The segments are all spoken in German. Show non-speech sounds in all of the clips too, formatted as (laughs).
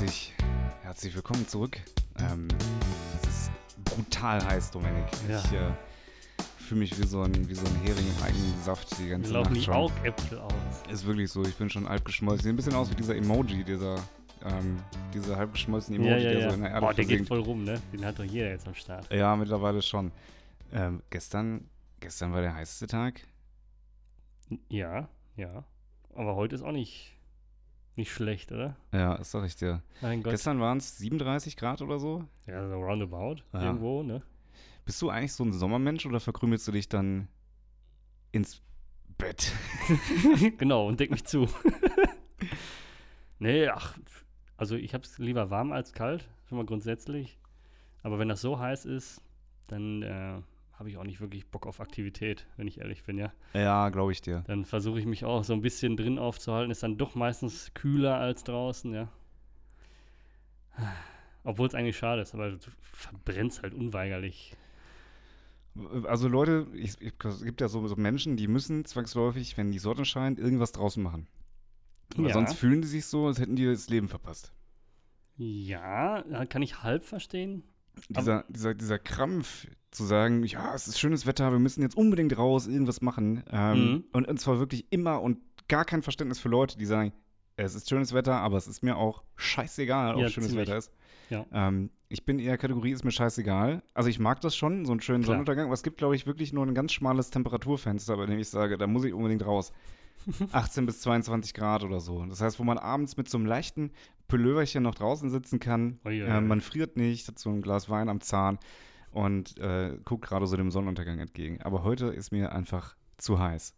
herzlich, herzlich willkommen zurück. Ähm, es ist brutal heiß, Dominik. Ja. Ich äh, fühle mich wie so ein, wie so ein Hering im eigenen Saft die Mir ganze laufen Nacht die schon. Augäpfel aus. Ist wirklich so, ich bin schon halb geschmolzen. Sieht ein bisschen aus wie dieser Emoji, dieser, ähm, dieser halb geschmolzene Emoji, der so in der Erde Boah, der geht voll rum, ne? Den hat doch jeder jetzt am Start. Ja, mittlerweile schon. Ähm, gestern, gestern war der heißeste Tag. Ja, ja. Aber heute ist auch nicht, nicht schlecht, oder? Ja, das sag ich dir. Mein Gott. Gestern waren es 37 Grad oder so. ja, so roundabout. Ja. Irgendwo, ne? Bist du eigentlich so ein Sommermensch oder verkrümelst du dich dann ins Bett? (laughs) genau, und deck mich zu. (laughs) nee, ach, also ich hab's lieber warm als kalt, schon mal grundsätzlich. Aber wenn das so heiß ist, dann äh, habe ich auch nicht wirklich Bock auf Aktivität, wenn ich ehrlich bin, ja. Ja, glaube ich dir. Dann versuche ich mich auch so ein bisschen drin aufzuhalten. Ist dann doch meistens kühler als draußen, ja. Obwohl es eigentlich schade ist, aber du verbrennst halt unweigerlich. Also Leute, ich, ich, es gibt ja so, so Menschen, die müssen zwangsläufig, wenn die Sonne scheint, irgendwas draußen machen. Weil Ja. sonst fühlen die sich so, als hätten die das Leben verpasst. Ja, ja, kann ich halb verstehen. Dieser, dieser, dieser Krampf zu sagen, ja, es ist schönes Wetter, wir müssen jetzt unbedingt raus, irgendwas machen. Ähm, Mhm. und, und zwar wirklich immer und gar kein Verständnis für Leute, die sagen, es ist schönes Wetter, aber es ist mir auch scheißegal, ob Ja, schönes ziemlich. Wetter ist. Ja. Ähm, ich bin eher Kategorie, ist mir scheißegal. Also ich mag das schon, so einen schönen Klar. Sonnenuntergang, aber es gibt, glaube ich, wirklich nur ein ganz schmales Temperaturfenster, bei dem ich sage, da muss ich unbedingt raus. (laughs) 18 bis 22 Grad oder so. Das heißt, wo man abends mit so einem leichten Pulloverchen noch draußen sitzen kann, äh, man friert nicht, hat so ein Glas Wein am Zahn und äh, guckt gerade so dem Sonnenuntergang entgegen. Aber heute ist mir einfach zu heiß.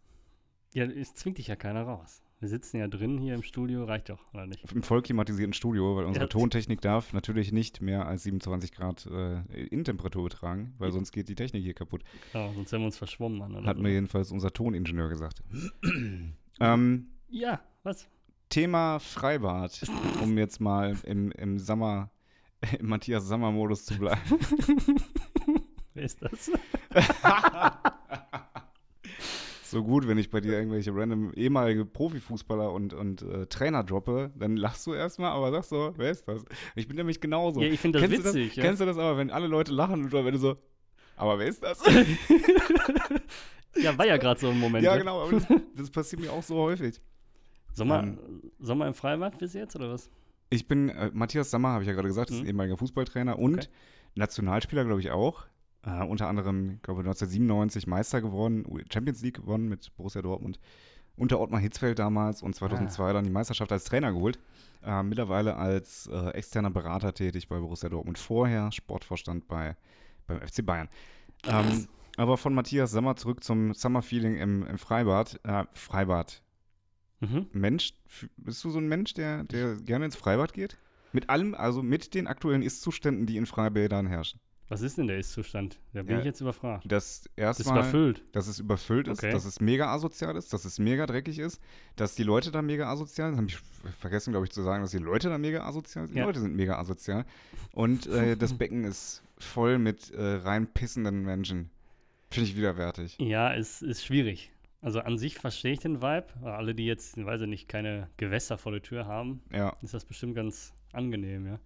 Ja, es zwingt dich ja keiner raus. Wir sitzen ja drin hier im Studio, reicht doch, oder nicht? Im voll klimatisierten Studio, weil unsere Ja. Tontechnik darf natürlich nicht mehr als 27 Grad äh, Innentemperatur betragen, weil sonst geht die Technik hier kaputt. Ja, sonst wären wir uns verschwommen. Mann, oder Hat so. mir jedenfalls unser Toningenieur gesagt. (clears throat) ähm, Ja, was? Thema Freibad, um jetzt mal im, im Sommer, (laughs) im Matthias Sommer-Modus zu bleiben. (laughs) Wer ist das? (laughs) So gut, wenn ich bei dir irgendwelche random ehemalige Profifußballer und, und äh, Trainer droppe, dann lachst du erstmal, aber sagst so, wer ist das? Ich bin nämlich genauso. Ja, ich finde das kennst witzig. Du das, ja. Kennst du das aber, wenn alle Leute lachen oder wenn du so, aber wer ist das? ja, war ja gerade so ein Moment. ja, ne? genau, aber das, das passiert mir auch so häufig. Sommer, Ähm, Sommer im Freibad bis jetzt, oder was? Ich bin äh, Matthias Sammer, habe ich ja gerade gesagt, ist ein Mhm. ehemaliger Fußballtrainer und Okay. Nationalspieler, glaube ich, auch. Äh, unter anderem, ich glaube 1997 Meister geworden, Champions League gewonnen mit Borussia Dortmund. Unter Ottmar Hitzfeld damals und 2002 Ah. dann die Meisterschaft als Trainer geholt. Äh, mittlerweile als äh, externer Berater tätig bei Borussia Dortmund. Vorher Sportvorstand bei, beim FC Bayern. Ähm, aber von Matthias Sammer zurück zum Summer-Feeling im, im Freibad. Äh, Freibad. Mhm. Mensch, bist du so ein Mensch, der, der gerne ins Freibad geht? Mit allem, also mit den aktuellen Ist-Zuständen, die in Freibädern herrschen. Was ist denn der Ist-Zustand? Da bin Ja. ich jetzt überfragt. Das Das ist erstmal, überfüllt. dass es überfüllt ist, Okay. dass es mega asozial ist, dass es mega dreckig ist, dass die Leute da mega asozial sind. Habe ich vergessen, glaube ich, zu sagen, dass die Leute da mega asozial sind. Die Ja. Leute sind mega asozial. Und äh, (laughs) das Becken ist voll mit äh, rein pissenden Menschen. Finde ich widerwärtig. Ja, es ist schwierig. Also an sich verstehe ich den Vibe. Alle, die jetzt, weiß ich nicht, keine Gewässer vor der Tür haben, Ja. ist das bestimmt ganz angenehm, ja.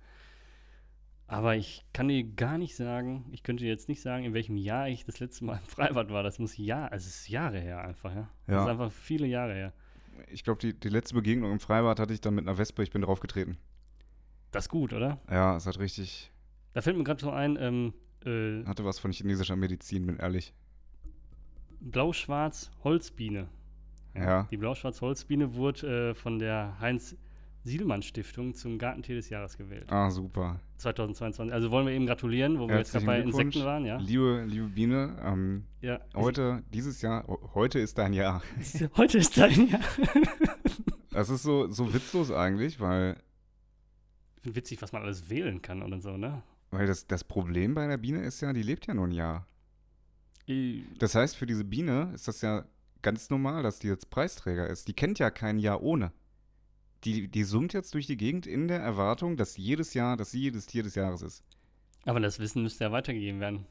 Aber ich kann dir gar nicht sagen, ich könnte dir jetzt nicht sagen, in welchem Jahr ich das letzte Mal im (laughs) Freibad war. Das muss Jahr, also es ist Jahre her einfach, ja. Das Ja. ist einfach viele Jahre her. Ich glaube, die, die letzte Begegnung im Freibad hatte ich dann mit einer Wespe, ich bin draufgetreten. Das ist gut, oder? Ja, es hat richtig, Da fällt mir gerade so ein, ähm, äh, hatte was von chinesischer Medizin, bin ehrlich. Blau-Schwarz Holzbiene. Ja. Die Blau-Schwarz Holzbiene wurde äh, von der Heinz-Sielmann-Stiftung zum Gartentier des Jahres gewählt. Ah, super. 2022. Also wollen wir eben gratulieren, wo wir jetzt gerade bei. Insekten waren, ja? Liebe, liebe Biene, ähm, Ja. heute, dieses Jahr, heute ist dein Jahr. (laughs) Heute ist dein Jahr. (laughs) Das ist so, so witzlos eigentlich, weil, Ich finde witzig, was man alles wählen kann oder so, ne? weil das, das Problem bei der Biene ist ja, die lebt ja nur ein Jahr. I- Das heißt, für diese Biene ist das ja ganz normal, dass die jetzt Preisträger ist. Die kennt ja kein Jahr ohne. Die, die summt jetzt durch die Gegend in der Erwartung, dass jedes Jahr, dass sie jedes Tier des Jahres ist. Aber das Wissen müsste ja weitergegeben werden.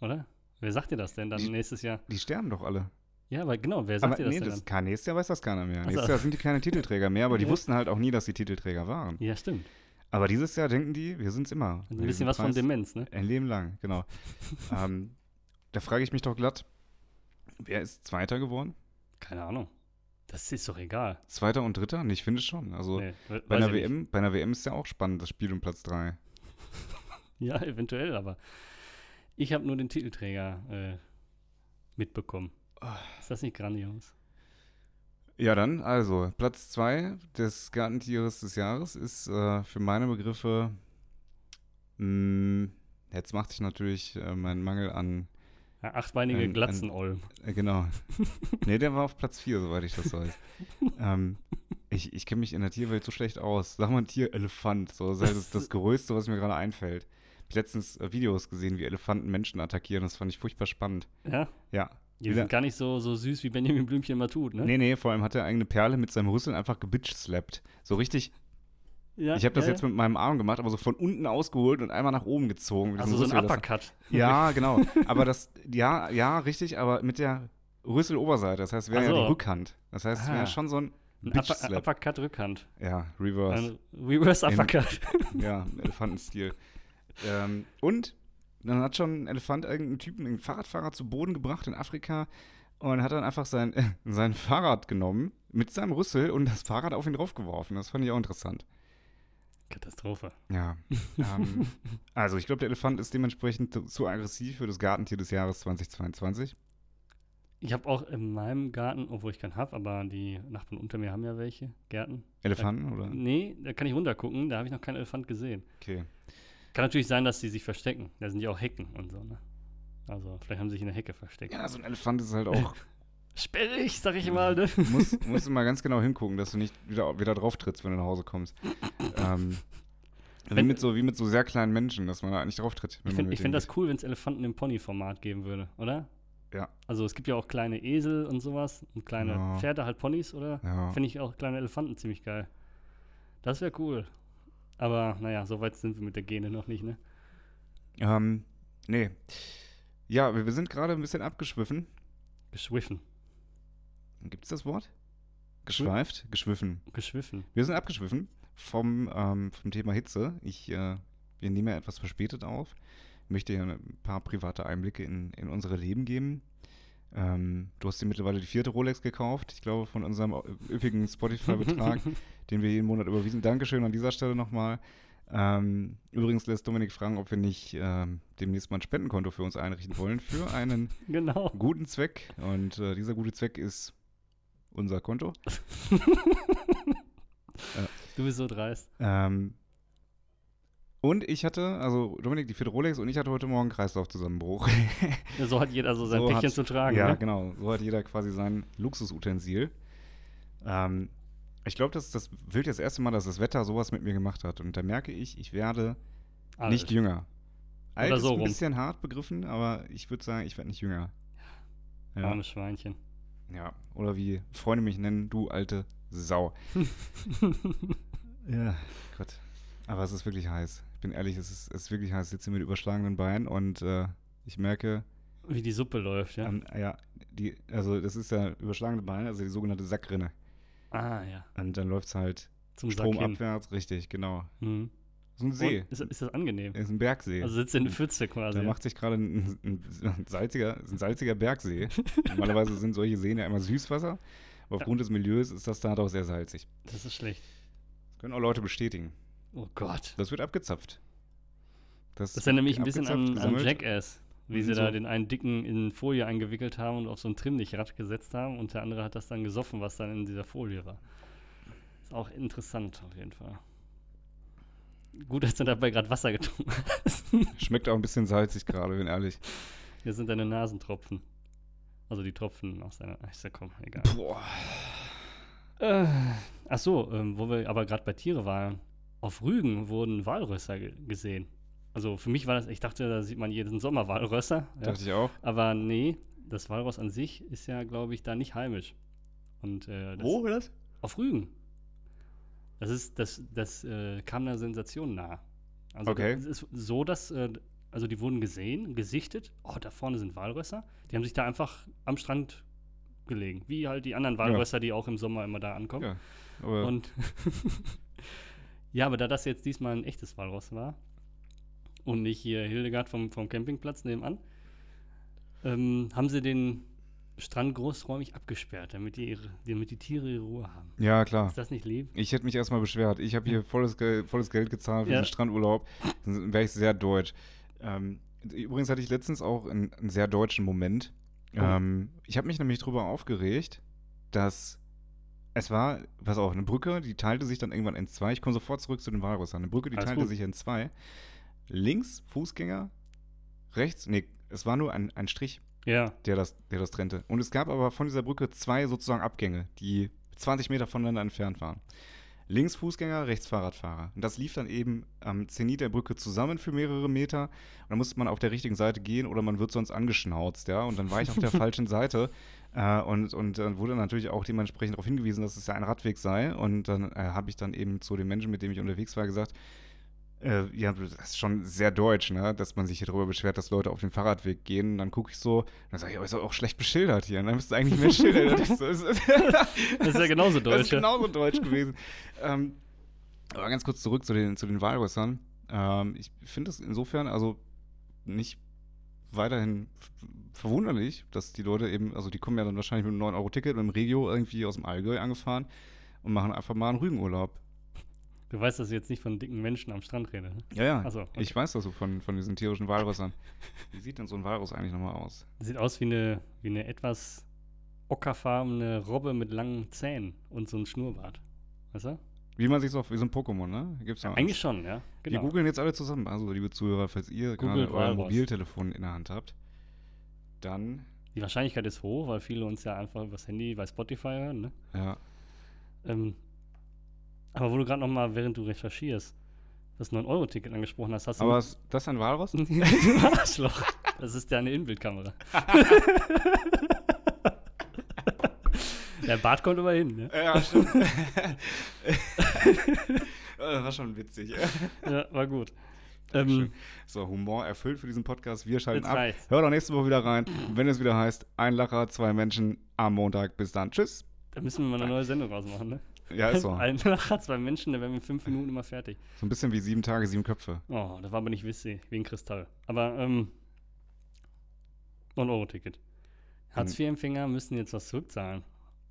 Oder? Wer sagt dir das denn dann Die- nächstes Jahr? Die sterben doch alle. Ja, aber genau, wer sagt Aber dir das nee, denn das dann? kann, nächstes Jahr weiß das keiner mehr. Ach so. Nächstes Jahr sind die keine Titelträger mehr, aber die Ja. wussten halt auch nie, dass die Titelträger waren. Ja, stimmt. Aber dieses Jahr denken die, wir sind's immer. Ein bisschen sind was von Demenz, ne? Ein Leben lang, genau. (laughs) ähm, da frage ich mich doch glatt, wer ist Zweiter geworden? Keine Ahnung. Das ist doch egal. Zweiter und Dritter? Nee, ich finde schon. Also Nee, bei, einer ich nicht. WM, bei einer WM ist ja auch spannend, das Spiel um Platz 3. (laughs) Ja, eventuell, aber ich habe nur den Titelträger äh, mitbekommen. Ah. Ist das nicht grandios? Ja, dann, also, Platz 2 des Gartentieres des Jahres ist äh, für meine Begriffe, mh, jetzt macht sich natürlich äh, mein Mangel an, achtbeinige Ein- ein- Glatzenolm. äh, genau. nee, der war auf Platz 4, soweit ich das weiß. (laughs) ähm, ich ich kenne mich in der Tierwelt so schlecht aus. Sag mal ein Tier, Elefant. So, das ist das, Größte, was mir gerade einfällt. Ich habe letztens äh, Videos gesehen, wie Elefanten Menschen attackieren. Das fand ich furchtbar spannend. Ja? Ja. Die sind gar nicht so, so süß, wie Benjamin Blümchen immer tut, ne? Nee, nee, vor allem hat er eigene Perle mit seinem Rüssel einfach gebitch-slappt. So richtig Ja, Ich habe das ja, jetzt mit meinem Arm gemacht, aber so von unten ausgeholt und einmal nach oben gezogen. Also so ein Uppercut. Ja, genau. Aber das, ja, ja, richtig, aber mit der Rüsseloberseite. Das heißt, wäre Ach ja so. die Rückhand. Das heißt, es Ah. wäre schon so ein Upper. Uppercut Rückhand. Ja, Reverse. Ein Reverse In- Uppercut. (laughs) ja, Elefantenstil. ähm, und dann hat schon ein Elefant irgendeinen Typen, einen Fahrradfahrer zu Boden gebracht in Afrika und hat dann einfach sein, (laughs) sein Fahrrad genommen mit seinem Rüssel und das Fahrrad auf ihn draufgeworfen. Das fand ich auch interessant. Katastrophe. Ja. ähm, (laughs) also, ich glaube, der Elefant ist dementsprechend zu- zu aggressiv für das Gartentier des Jahres 2022. Ich habe auch in meinem Garten, obwohl ich keinen habe, aber die Nachbarn unter mir haben ja welche, Gärten. Elefanten, oder? Nee, da kann ich runtergucken, da habe ich noch keinen Elefant gesehen. Okay. Kann natürlich sein, dass die sich verstecken. Da sind ja auch Hecken und so, ne? Also, vielleicht haben sie sich in der Hecke versteckt. Ja, so ein Elefant ist halt auch. (laughs) Sperrig, sag ich mal, ne? (laughs) musst, musst du mal ganz genau hingucken, dass du nicht wieder, wieder drauf trittst, wenn du nach Hause kommst. ähm, wie, Wenn- mit so, wie mit so sehr kleinen Menschen, dass man da nicht drauf tritt. Ich finde find das cool, wenn es Elefanten im Pony-Format geben würde, oder? Ja. Also es gibt ja auch kleine Esel und sowas und kleine Ja. Pferde, halt Ponys, oder? Ja. Finde ich auch kleine Elefanten ziemlich geil. Das wäre cool. Aber naja, so weit sind wir mit der Gene noch nicht, ne? Ähm, nee. Ja, wir, wir sind gerade ein bisschen abgeschwiffen. Geschwiffen. Gibt es das Wort? Geschweift? Geschwiffen. Geschwiffen. Wir sind abgeschwiffen vom, ähm, vom Thema Hitze. Ich, äh, wir nehmen ja etwas verspätet auf. Ich möchte ja ein paar private Einblicke in, in unsere Leben geben. Ähm, du hast dir mittlerweile die vierte Rolex gekauft. Ich glaube, von unserem üppigen Spotify-Betrag, (laughs) den wir jeden Monat überwiesen. Dankeschön an dieser Stelle nochmal. Ähm, übrigens lässt Dominik fragen, ob wir nicht ähm, demnächst mal ein Spendenkonto für uns einrichten wollen für einen (laughs) Genau. guten Zweck. Und äh, dieser gute Zweck ist unser Konto. (laughs) Du bist so dreist. Ähm, und ich hatte, also Dominik, die vierte Rolex und ich hatte heute Morgen Kreislaufzusammenbruch. Ja, so hat jeder so sein (laughs) So Päckchen hat- zu tragen, ja, ne? genau. So hat jeder quasi sein Luxusutensil. Ähm, ich glaube, das ist das wild das erste Mal, dass das Wetter sowas mit mir gemacht hat. Und da merke ich, ich werde Alt. nicht jünger. Alt Oder ist so ein rum. bisschen hart begriffen, aber ich würde sagen, ich werde nicht jünger. Ja. Armes Schweinchen. Ja. Oder wie Freunde mich nennen, du alte Sau. (laughs) Ja, Gott. Aber es ist wirklich heiß. Ich bin ehrlich, es ist, es ist wirklich heiß. Ich sitze mit überschlagenen Beinen und äh, ich merke, Wie die Suppe läuft, ja? an, ja, die, also das ist ja überschlagene Beine, also die sogenannte Sackrinne. ah, ja. Und dann läuft es halt Zum stromabwärts, richtig, genau. Mhm. So ein See. Ist, ist das angenehm? ist ein Bergsee. Also sitzt in der Pfütze quasi. da ja. macht sich gerade ein, ein, ein, salziger, ein salziger Bergsee. (laughs) Normalerweise sind solche Seen ja immer Süßwasser. Aber aufgrund des Milieus ist das da doch sehr salzig. Das ist schlecht. Das können auch Leute bestätigen. Oh Gott. Das wird abgezapft. Das erinnert mich ein bisschen an, an. Jackass. Wie Mhm, sie da so. den einen Dicken in Folie eingewickelt haben und auf so ein Trimmlichrad gesetzt haben und der andere hat das dann gesoffen, was dann in dieser Folie war. Ist auch interessant auf jeden Fall. Gut, dass du dabei gerade Wasser getrunken hast. (laughs) Schmeckt auch ein bisschen salzig gerade, bin ehrlich. Hier sind deine Nasentropfen. Also die Tropfen aus deiner. Ist ja komm, egal. Boah. Äh, ach so, ähm, wo wir aber gerade bei Tiere waren. Auf Rügen wurden Walrösser ge gesehen. Also für mich war das, ich dachte, da sieht man jeden Sommer Walrösser. Ja. Dachte ich auch. Aber nee, das Walross an sich ist ja, glaube ich, da nicht heimisch. Und äh, das, war das? Auf Rügen. Das ist, das, das äh, kam einer Sensation nahe. Also Okay. es ist so, dass, äh, also die wurden gesehen, gesichtet, oh, da vorne sind Walrösser. Die haben sich da einfach am Strand gelegen. Wie halt die anderen Walrösser, die auch im Sommer immer da ankommen. Ja, aber Und (laughs) ja, aber da das jetzt diesmal ein echtes Walross war und nicht hier Hildegard vom, vom Campingplatz nebenan, ähm, haben sie den Strand großräumig abgesperrt, damit die, ihre, damit die Tiere ihre Ruhe haben. ja, klar. Ist das nicht lieb? Ich hätte mich erstmal beschwert. Ich habe hier volles, volles Geld gezahlt für Ja. den Strandurlaub. Dann wäre ich sehr deutsch. Ähm, übrigens hatte ich letztens auch einen, einen sehr deutschen Moment. Oh. Ähm, ich habe mich nämlich darüber aufgeregt, dass es war, pass auf, eine Brücke, die teilte sich dann irgendwann in zwei. Ich komme sofort zurück zu den Walrüssern. Eine Brücke, die Alles teilte gut. sich in zwei. Links Fußgänger, rechts, nee, es war nur ein, ein Strich Ja. der das, der das trennte. Und es gab aber von dieser Brücke zwei sozusagen Abgänge, die 20 Meter voneinander entfernt waren. Links Fußgänger, rechts Fahrradfahrer. Und das lief dann eben am Zenit der Brücke zusammen für mehrere Meter. Und dann musste man auf der richtigen Seite gehen oder man wird sonst angeschnauzt, ja. Und dann war ich auf der (laughs) falschen Seite äh, und, und dann wurde natürlich auch dementsprechend darauf hingewiesen, dass es ja ein Radweg sei. Und dann äh, habe ich dann eben zu dem Menschen, mit dem ich unterwegs war, gesagt, äh, ja, das ist schon sehr deutsch, ne? dass man sich hier darüber beschwert, dass Leute auf den Fahrradweg gehen. Und dann gucke ich so, dann sage ich, aber ist doch auch schlecht beschildert hier. Und dann müsste eigentlich mehr Schilder. das, (laughs) ist, das, ist, (laughs) Das ist ja genauso das ist deutsch. genauso deutsch gewesen. ähm, aber ganz kurz zurück zu den, zu den Walrüssern. Ähm, ich finde es insofern also nicht weiterhin verwunderlich, dass die Leute eben, also die kommen ja dann wahrscheinlich mit einem 9-Euro-Ticket und im Regio irgendwie aus dem Allgäu angefahren und machen einfach mal einen Rügenurlaub. Du weißt, dass ich jetzt nicht von dicken Menschen am Strand rede. Ne? Ja, ja. So, okay. Ich weiß das so von, von diesen tierischen Walrüssern. Wie sieht denn so ein Walrus eigentlich nochmal aus? Sieht aus wie eine, wie eine etwas ockerfarbene Robbe mit langen Zähnen und so ein Schnurrbart. Weißt du? Wie man sich so, wie so ein Pokémon, ne? Gibt's ja, Eigentlich schon, ja. Wir Genau. googeln jetzt alle zusammen. Also, liebe Zuhörer, falls ihr gerade Googelt euer Walrus. Mobiltelefon in der Hand habt, dann, Die Wahrscheinlichkeit ist hoch, weil viele uns ja einfach übers Handy bei Spotify hören. Ne? ja. Ähm, aber wo du gerade noch mal, während du recherchierst, das 9-Euro-Ticket angesprochen hast, hast du... Aber ist das ein Walrus? du (laughs) Arschloch. Das ist ja eine Inbildkamera. (laughs) Der Bart kommt immer hin, ne? Ja, stimmt. das (laughs) war schon witzig. Ja, war gut. Ähm, So, Humor erfüllt für diesen Podcast. Wir schalten ab. reicht's. Hör doch nächste Woche wieder rein, wenn es wieder heißt, ein Lacher, zwei Menschen am Montag. Bis dann. Tschüss. Da müssen wir mal eine neue Sendung rausmachen, ne? Ja, ist so. (laughs) Ein Lacher, zwei Menschen, da wären wir in fünf Minuten immer fertig. So ein bisschen wie sieben Tage, sieben Köpfe. Oh, das war aber nicht wie ein Kristall. Aber, ähm, 9-Euro-Ticket. Hartz-IV-Empfänger müssen jetzt was zurückzahlen.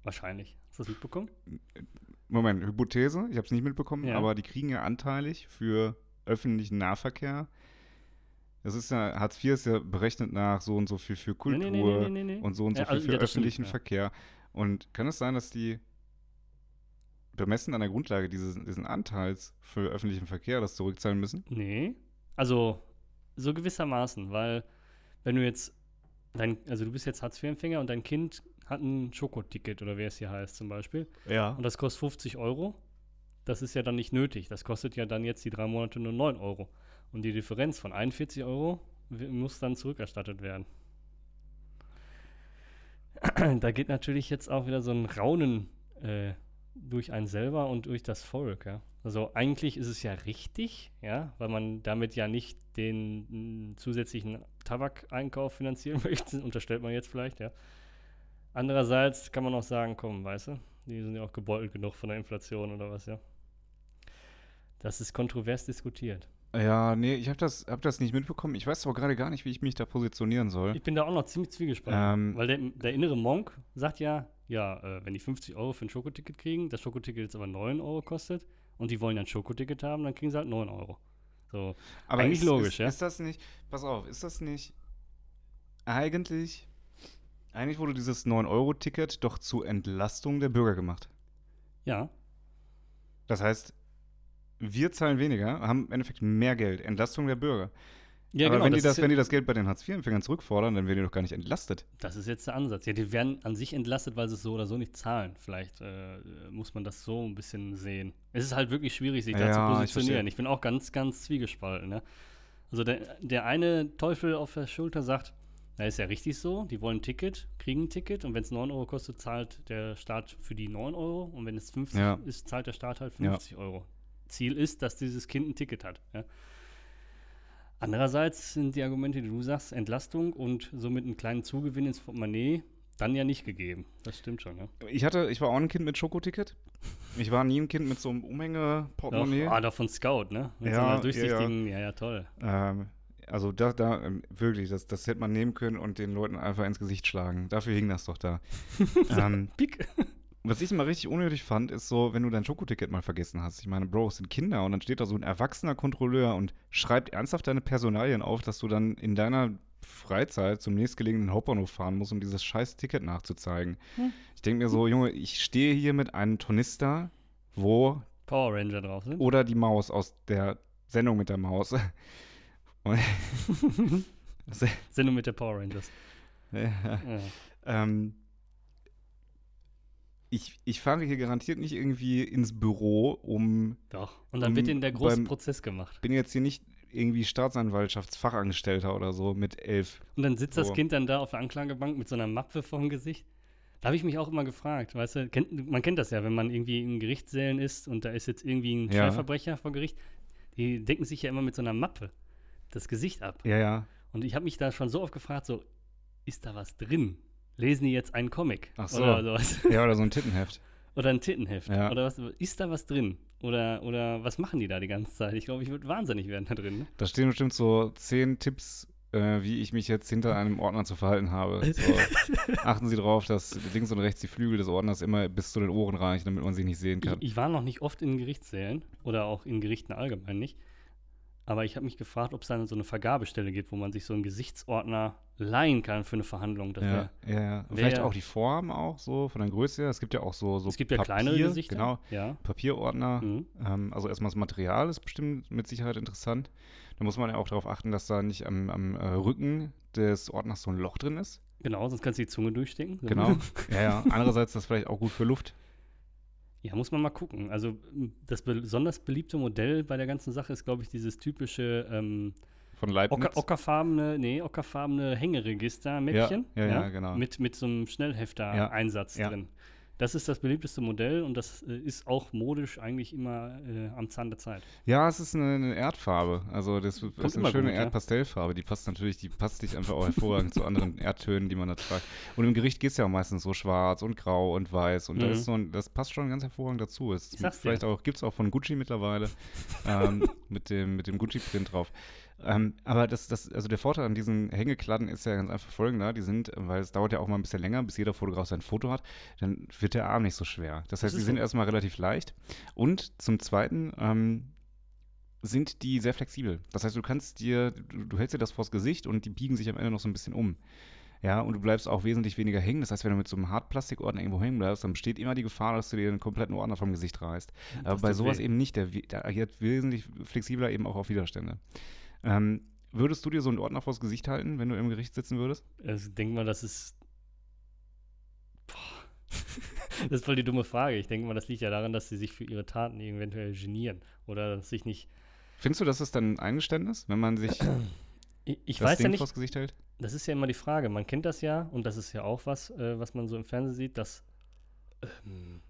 Wahrscheinlich. Hast du das mitbekommen? Moment, Hypothese, ich habe es nicht mitbekommen, Ja. aber die kriegen ja anteilig für öffentlichen Nahverkehr. Das ist ja, Hartz IV ist ja berechnet nach so und so viel für Kultur Nee, nee, nee, und so und so Ja, viel also, für ja, stimmt, öffentlichen ja. Verkehr. Und kann es sein, dass die bemessen an der Grundlage dieses, diesen Anteils für öffentlichen Verkehr das zurückzahlen müssen? Nee. Also, so gewissermaßen, weil, wenn du jetzt, dein, also du bist jetzt Hartz-IV-Empfänger und dein Kind hat ein Schokoticket oder wie es hier heißt zum Beispiel. Ja. Und das kostet 50 Euro. Das ist ja dann nicht nötig. Das kostet ja dann jetzt die drei Monate nur 9 Euro. Und die Differenz von 41 Euro muss dann zurückerstattet werden. (clears throat) da geht natürlich jetzt auch wieder so ein Raunen äh, durch einen selber und durch das Volk. Ja? Also eigentlich ist es ja richtig, ja, weil man damit ja nicht den mm, zusätzlichen Tabakeinkauf finanzieren (laughs) möchte, unterstellt man jetzt vielleicht, ja. Andererseits kann man auch sagen, komm, weißt du, die sind ja auch gebeutelt genug von der Inflation oder was, ja. Das ist kontrovers diskutiert. Ja, nee, ich habe das, hab das nicht mitbekommen. Ich weiß aber gerade gar nicht, wie ich mich da positionieren soll. Ich bin da auch noch ziemlich zwiegespalten. Ähm, weil der, der innere Monk sagt ja, ja, äh, wenn die 50 Euro für ein Schokoticket kriegen, das Schokoticket jetzt aber 9 Euro kostet und die wollen ja ein Schokoticket haben, dann kriegen sie halt 9 Euro. So, Aber Eigentlich ist, logisch, ist, ja. Ist das nicht, pass auf, ist das nicht eigentlich, eigentlich wurde dieses 9-Euro-Ticket doch zur Entlastung der Bürger gemacht. ja, Das heißt, wir zahlen weniger, haben im Endeffekt mehr Geld, Entlastung der Bürger. Ja Aber genau. wenn, die das, wenn die ja, das Geld bei den Hartz-IV-Empfängern zurückfordern, dann werden die doch gar nicht entlastet. das ist jetzt der Ansatz. Ja, die werden an sich entlastet, weil sie es so oder so nicht zahlen. Vielleicht äh, muss man das so ein bisschen sehen. Es ist halt wirklich schwierig, sich da Ja, zu ich positionieren. verstehe. Ich, bin auch ganz, ganz zwiegespalten. Ne? Also der, der eine Teufel auf der Schulter sagt, na ist ja richtig so, die wollen ein Ticket, kriegen ein Ticket und wenn es 9 Euro kostet, zahlt der Staat für die 9 Euro und wenn es 50 Ja. ist, zahlt der Staat halt Ja. 50 Euro. Ziel ist, dass dieses Kind ein Ticket hat. Ja? Andererseits sind die Argumente, die du sagst, Entlastung und somit einen kleinen Zugewinn ins Portemonnaie dann ja nicht gegeben. Das stimmt schon, ja. Ich hatte, ich war auch ein Kind mit Schokoticket. Ich war nie ein Kind mit so einem Umhänge-Portemonnaie. Ah, doch von Scout, ne? Mit Ja, so ja, durchsichtigen, ja, ja, toll. Ähm, also da, da ähm, wirklich, das, das hätte man nehmen können und den Leuten einfach ins Gesicht schlagen. Dafür hing das doch da. (laughs) ähm, Pick. Was ich immer richtig unnötig fand, ist so, wenn du dein Schokoticket mal vergessen hast. Ich meine, Bro, es sind Kinder und dann steht da so ein erwachsener Kontrolleur und schreibt ernsthaft deine Personalien auf, dass du dann in deiner Freizeit zum nächstgelegenen Hauptbahnhof fahren musst, um dieses scheiß Ticket nachzuzeigen. Hm. Ich denke mir so, Junge, ich stehe hier mit einem Tornister, wo Power Ranger drauf sind. oder die Maus aus der Sendung mit der Maus. (laughs) (laughs) Sendung mit der Power Rangers. ja, Ja. ähm, ich, ich fahre hier garantiert nicht irgendwie ins Büro, um. Doch. Und dann Um wird ihnen der große beim- Prozess gemacht. Bin jetzt hier nicht irgendwie Staatsanwaltschaftsfachangestellter oder so mit elf. Und dann sitzt das So. Kind dann da auf der Anklagebank mit so einer Mappe vorm Gesicht. Da habe ich mich auch immer gefragt, weißt du, kennt, man kennt das ja, wenn man irgendwie in Gerichtssälen ist und da ist jetzt irgendwie ein Ja. Schwerverbrecher vor Gericht, die decken sich ja immer mit so einer Mappe das Gesicht ab. Ja, ja. Und ich habe mich da schon so oft gefragt, so, ist da was drin? Lesen die jetzt einen Comic? Ach so. Oder sowas? (laughs) Ja, oder so ein Tittenheft. Oder ein Tittenheft? Ja. Oder was, ist da was drin? Oder, oder was machen die da die ganze Zeit? Ich glaube, ich würde wahnsinnig werden da drin. Ne? Da stehen bestimmt so zehn Tipps, äh, wie ich mich jetzt hinter einem Ordner zu verhalten habe. (laughs) So, achten Sie darauf, dass links und rechts die Flügel des Ordners immer bis zu den Ohren reichen, damit man sie nicht sehen kann. Ich, ich war noch nicht oft in Gerichtssälen oder auch in Gerichten allgemein nicht. Aber ich habe mich gefragt, ob es da so eine Vergabestelle gibt, wo man sich so einen Gesichtsordner leihen kann für eine Verhandlung. Das Ja, wär- ja, ja. wär- Vielleicht auch die Form auch so, von der Größe her. Es gibt ja auch so, so es gibt ja Papier, kleinere Gesichter. Genau, Ja. Papierordner. Mhm. Ähm, also erstmal das Material ist bestimmt mit Sicherheit interessant. Da muss man ja auch darauf achten, dass da nicht am, am äh, Rücken des Ordners so ein Loch drin ist. Genau, sonst kannst du die Zunge durchstecken. So. Genau. (laughs) ja, ja. Andererseits ist das vielleicht auch gut für Luft. Ja, muss man mal gucken. Also das besonders beliebte Modell bei der ganzen Sache ist, glaube ich, dieses typische ähm, Von Leibniz. ocker, ockerfarbene, nee, ockerfarbene Hängeregister-Mäppchen. Ja, ja, ja, genau. Mit, mit so einem Schnellhefter-Einsatz drin. Das ist das beliebteste Modell und das äh, ist auch modisch eigentlich immer äh, am Zahn der Zeit. Ja, es ist eine, eine Erdfarbe. Also das ist eine schöne gut. Erdpastellfarbe. Die passt natürlich, die passt sich einfach auch hervorragend zu anderen (laughs) Erdtönen, die man da tragt. Und im Gericht geht es ja auch meistens so schwarz und grau und weiß. Und Mhm. da ist so ein, das passt schon ganz hervorragend dazu. Es auch, gibt es auch von Gucci mittlerweile (laughs) ähm, mit dem, mit dem Gucci-Print drauf. Ähm, aber das, das, also der Vorteil an diesen Hängekladden ist ja ganz einfach folgender. Die sind, weil es dauert ja auch mal ein bisschen länger, bis jeder Fotograf sein Foto hat, dann wird der Arm nicht so schwer. Das heißt, ist die sind so. erstmal relativ leicht. Und zum Zweiten, ähm, sind die sehr flexibel. Das heißt, du kannst dir, du, du hältst dir das vors Gesicht und die biegen sich am Ende noch so ein bisschen um. Ja, und du bleibst auch wesentlich weniger hängen. Das heißt, wenn du mit so einem Hartplastikordner irgendwo hängen bleibst, dann besteht immer die Gefahr, dass du dir einen kompletten Ordner vom Gesicht reißt. Aber Das bei sowas weh. eben nicht. Der, der agiert wesentlich flexibler eben auch auf Widerstände. Ähm, würdest du dir so einen Ordner vors Gesicht halten, wenn du im Gericht sitzen würdest? Also, ich denke mal, das ist. Boah. (laughs) das ist voll die dumme Frage. Ich denke mal, das liegt ja daran, dass sie sich für ihre Taten eventuell genieren. Oder dass sich nicht. Findest du, das ist dann ein Eingeständnis, wenn man sich (clears throat) Ich, ich das weiß Ding ja nicht. vors Gesicht hält? Das ist ja immer die Frage. Man kennt das ja, und das ist ja auch was, äh, was man so im Fernsehen sieht, dass, ähm,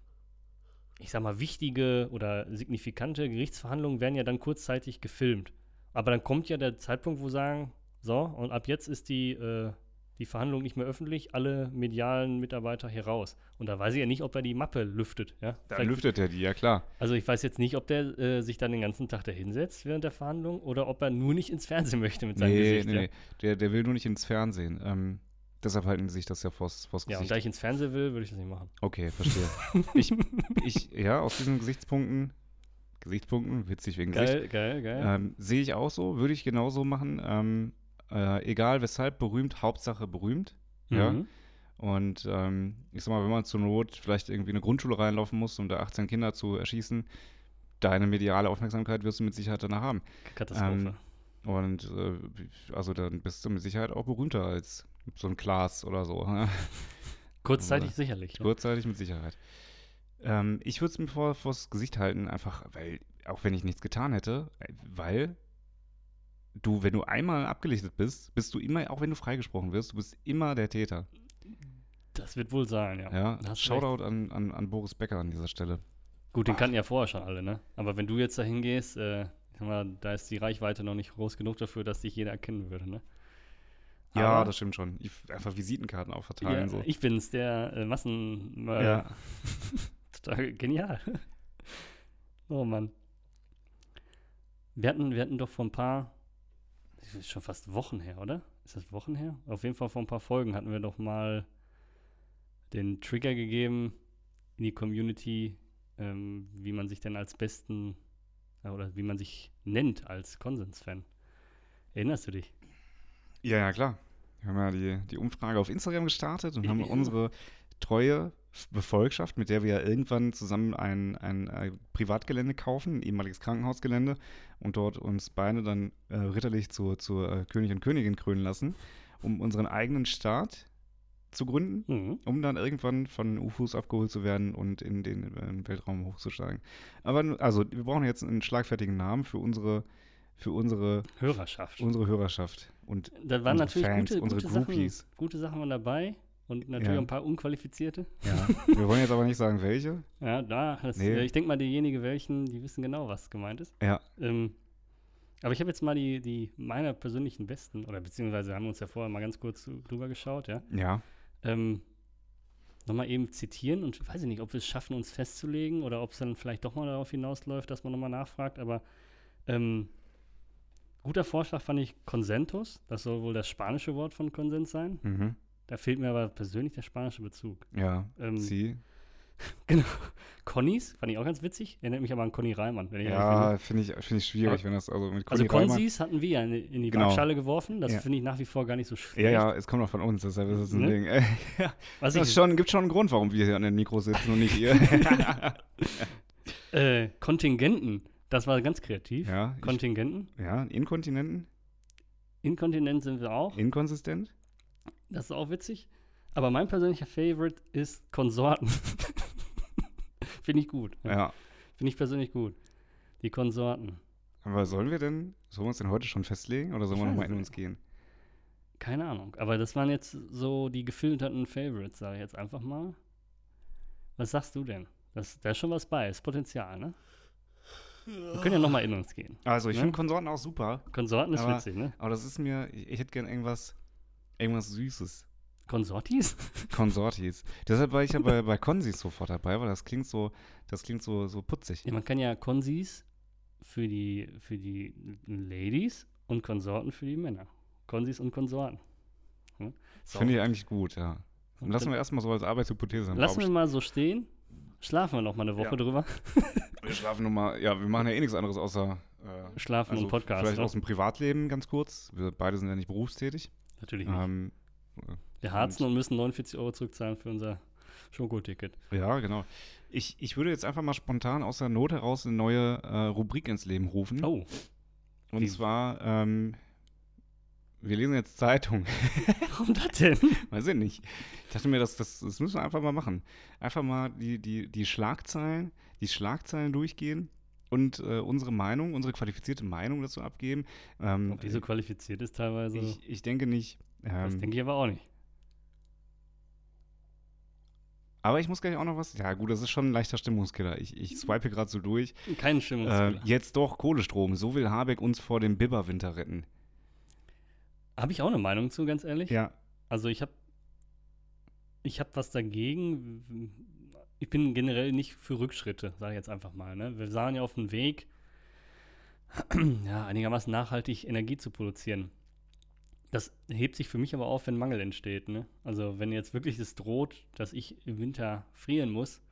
ich sag mal, wichtige oder signifikante Gerichtsverhandlungen werden ja dann kurzzeitig gefilmt. Aber dann kommt ja der Zeitpunkt, wo sagen, so, und ab jetzt ist die, äh, die Verhandlung nicht mehr öffentlich, alle medialen Mitarbeiter hier raus. Und da weiß ich ja nicht, ob er die Mappe lüftet. Ja? Dann Vielleicht- lüftet er die, ja klar. also ich weiß jetzt nicht, ob der äh, sich dann den ganzen Tag da hinsetzt während der Verhandlung oder ob er nur nicht ins Fernsehen (laughs) möchte mit seinem Nee, Gesicht. nee, ja? nee. Der, der will nur nicht ins Fernsehen. Ähm, deshalb halten die sich das ja vors, vors ja, und Gesicht. da ich ins Fernsehen will, würde ich das nicht machen. Okay, verstehe. ich, (laughs) ich, ja, aus diesen Gesichtspunkten, Gesichtspunkten, witzig wegen Gesicht, Geil, geil, geil. ähm, sehe ich auch so, würde ich genauso machen. Ähm, äh, egal weshalb, berühmt, Hauptsache berühmt. ja. Mhm. Und ähm, ich sag mal, wenn man zur Not vielleicht irgendwie in eine Grundschule reinlaufen muss, um da 18 Kinder zu erschießen, deine mediale Aufmerksamkeit wirst du mit Sicherheit danach haben. Katastrophe. Ähm, Und äh, also dann bist du mit Sicherheit auch berühmter als so ein Klaas oder so. Kurzzeitig (laughs) oder- sicherlich. Ja. Kurzzeitig mit Sicherheit. Ähm, ich würde es mir vor, vors Gesicht halten, einfach, weil, auch wenn ich nichts getan hätte, äh, weil du, wenn du einmal abgelichtet bist, bist du immer, auch wenn du freigesprochen wirst, du bist immer der Täter. Das wird wohl sein, ja. Ja, Shoutout an, an, an Boris Becker an dieser Stelle. Gut, den kannten ja vorher schon alle, ne? Aber wenn du jetzt da hingehst, äh, mal, da ist die Reichweite noch nicht groß genug dafür, dass dich jeder erkennen würde, ne? Ja, Aber- das stimmt schon. Ich, einfach Visitenkarten auch verteilen. Ja, so. Ich bin's, der äh, Massen. Äh, Ja. (laughs) Genial. (laughs) oh Mann. Wir hatten, wir hatten doch vor ein paar, das ist schon fast Wochen her, oder? Ist das Wochen her? Auf jeden Fall vor ein paar Folgen hatten wir doch mal den Trigger gegeben in die Community, ähm, wie man sich denn als besten äh, oder wie man sich nennt als Konsens-Fan. Erinnerst du dich? Ja, ja, klar. Wir haben ja die, die Umfrage auf Instagram gestartet und (laughs) haben unsere treue Befolgschaft, mit der wir ja irgendwann zusammen ein, ein, ein Privatgelände kaufen, ein ehemaliges Krankenhausgelände, und dort uns beide dann äh, ritterlich zu, zur äh, König und Königin krönen lassen, um unseren eigenen Staat zu gründen, Mhm. um dann irgendwann von UFOs abgeholt zu werden und in den äh, Weltraum hochzusteigen. Aber also, wir brauchen jetzt einen schlagfertigen Namen für unsere, für unsere, Hörerschaft. unsere Hörerschaft. Und Da waren unsere natürlich Fans, gute, unsere gute, Sachen, Groupies. gute Sachen waren dabei und natürlich Ja. ein paar unqualifizierte. Ja, wir wollen jetzt aber nicht sagen, welche. (laughs) Ja, da, das, Nee. ich denke mal, diejenigen welchen, die wissen genau, was gemeint ist. Ja, Ähm, aber ich habe jetzt mal die, die meiner persönlichen besten, oder beziehungsweise haben wir uns ja vorher mal ganz kurz drüber geschaut, ja. ja. Ähm, nochmal eben zitieren und ich weiß ich nicht, ob wir es schaffen, uns festzulegen oder ob es dann vielleicht doch mal darauf hinausläuft, dass man nochmal nachfragt, aber ähm, guter Vorschlag fand ich Consentus, das soll wohl das spanische Wort von Konsens sein. Mhm. Da fehlt mir aber persönlich der spanische Bezug. Ja, Ähm, sie. (laughs) Connies fand ich auch ganz witzig, erinnert mich aber an Conny Reimann, wenn ich. Ja, finde ich, find ich schwierig, Ja. wenn das also mit Also Conny Reimann- Konsis hatten wir ja in, in die Genau. Waagschale geworfen. Das Ja. finde ich nach wie vor gar nicht so schlecht. Ja, ja, es kommt auch von uns, deshalb ist es ein Ne? Ding. (laughs) ja, Was das ich, schon, gibt schon einen Grund, warum wir hier an den Mikros sitzen und nicht ihr. (laughs) äh, Kontingenten, das war ganz kreativ. ja, ich, Kontingenten. ja, Inkontinenten, Inkontinent sind wir auch. inkonsistent. Das ist auch witzig. Aber mein persönlicher Favorite ist Konsorten. (laughs) finde ich gut. Ja. Finde ich persönlich gut. Die Konsorten. Aber sollen wir denn, sollen wir uns denn heute schon festlegen oder sollen Ich wir nochmal in uns gehen? Keine Ahnung. Aber das waren jetzt so die gefilterten Favorites, sage ich jetzt einfach mal. Was sagst du denn? Das, da ist schon was bei, ist Potenzial, ne? Wir können ja nochmal in uns gehen. Also, ich Ne? finde Konsorten auch super, Konsorten ist Aber- witzig, ne? aber das ist mir, ich, ich hätte gern irgendwas, irgendwas Süßes. Konsortis? Konsortis. Deshalb war ich ja (laughs) bei, bei Konsis sofort dabei, weil das klingt so, das klingt so, so putzig. Ja, man kann ja Konsis für die, für die Ladies und Konsorten für die Männer. Konsis und Konsorten. Hm? So. Finde ich eigentlich gut, ja. Und lassen wir erstmal so als Arbeitshypothese im Lassen wir mal so stehen. Schlafen wir noch mal eine Woche Ja. drüber. (laughs) Wir schlafen nur mal, ja, wir machen ja eh nichts anderes außer äh, Schlafen also und Podcast. vielleicht ne? aus dem Privatleben ganz kurz. Wir beide sind ja nicht berufstätig. Natürlich nicht. Ähm, Wir harzen und müssen 49 Euro zurückzahlen für unser Schokoticket. ja, genau. Ich, ich würde jetzt einfach mal spontan aus der Not heraus eine neue äh, Rubrik ins Leben rufen. Oh, und wie- zwar, ähm, wir lesen jetzt Zeitung. (laughs) warum das denn? Weiß ich nicht. Ich dachte mir, das, das, das müssen wir einfach mal machen. Einfach mal die, die, die Schlagzeilen, die Schlagzeilen durchgehen und äh, unsere Meinung, unsere qualifizierte Meinung dazu abgeben. Ähm, Ob die so qualifiziert ist teilweise, ich, ich denke nicht. das Ähm, denke ich aber auch nicht. aber ich muss gleich auch noch was. Ja, gut, das ist schon ein leichter Stimmungskiller. Ich, ich swipe gerade so durch. Kein Äh, Stimmungsfehler. jetzt doch Kohlestrom. So will Habeck uns vor dem Biberwinter retten. Habe ich auch eine Meinung zu, ganz ehrlich? Ja. Also ich habe ich habe was dagegen. Ich bin generell nicht für Rückschritte, sage ich jetzt einfach mal. Ne? Wir sahen ja auf dem Weg, (clears throat) ja, einigermaßen nachhaltig Energie zu produzieren. Das hebt sich für mich aber auf, wenn Mangel entsteht. Ne? Also wenn jetzt wirklich es droht, dass ich im Winter frieren muss,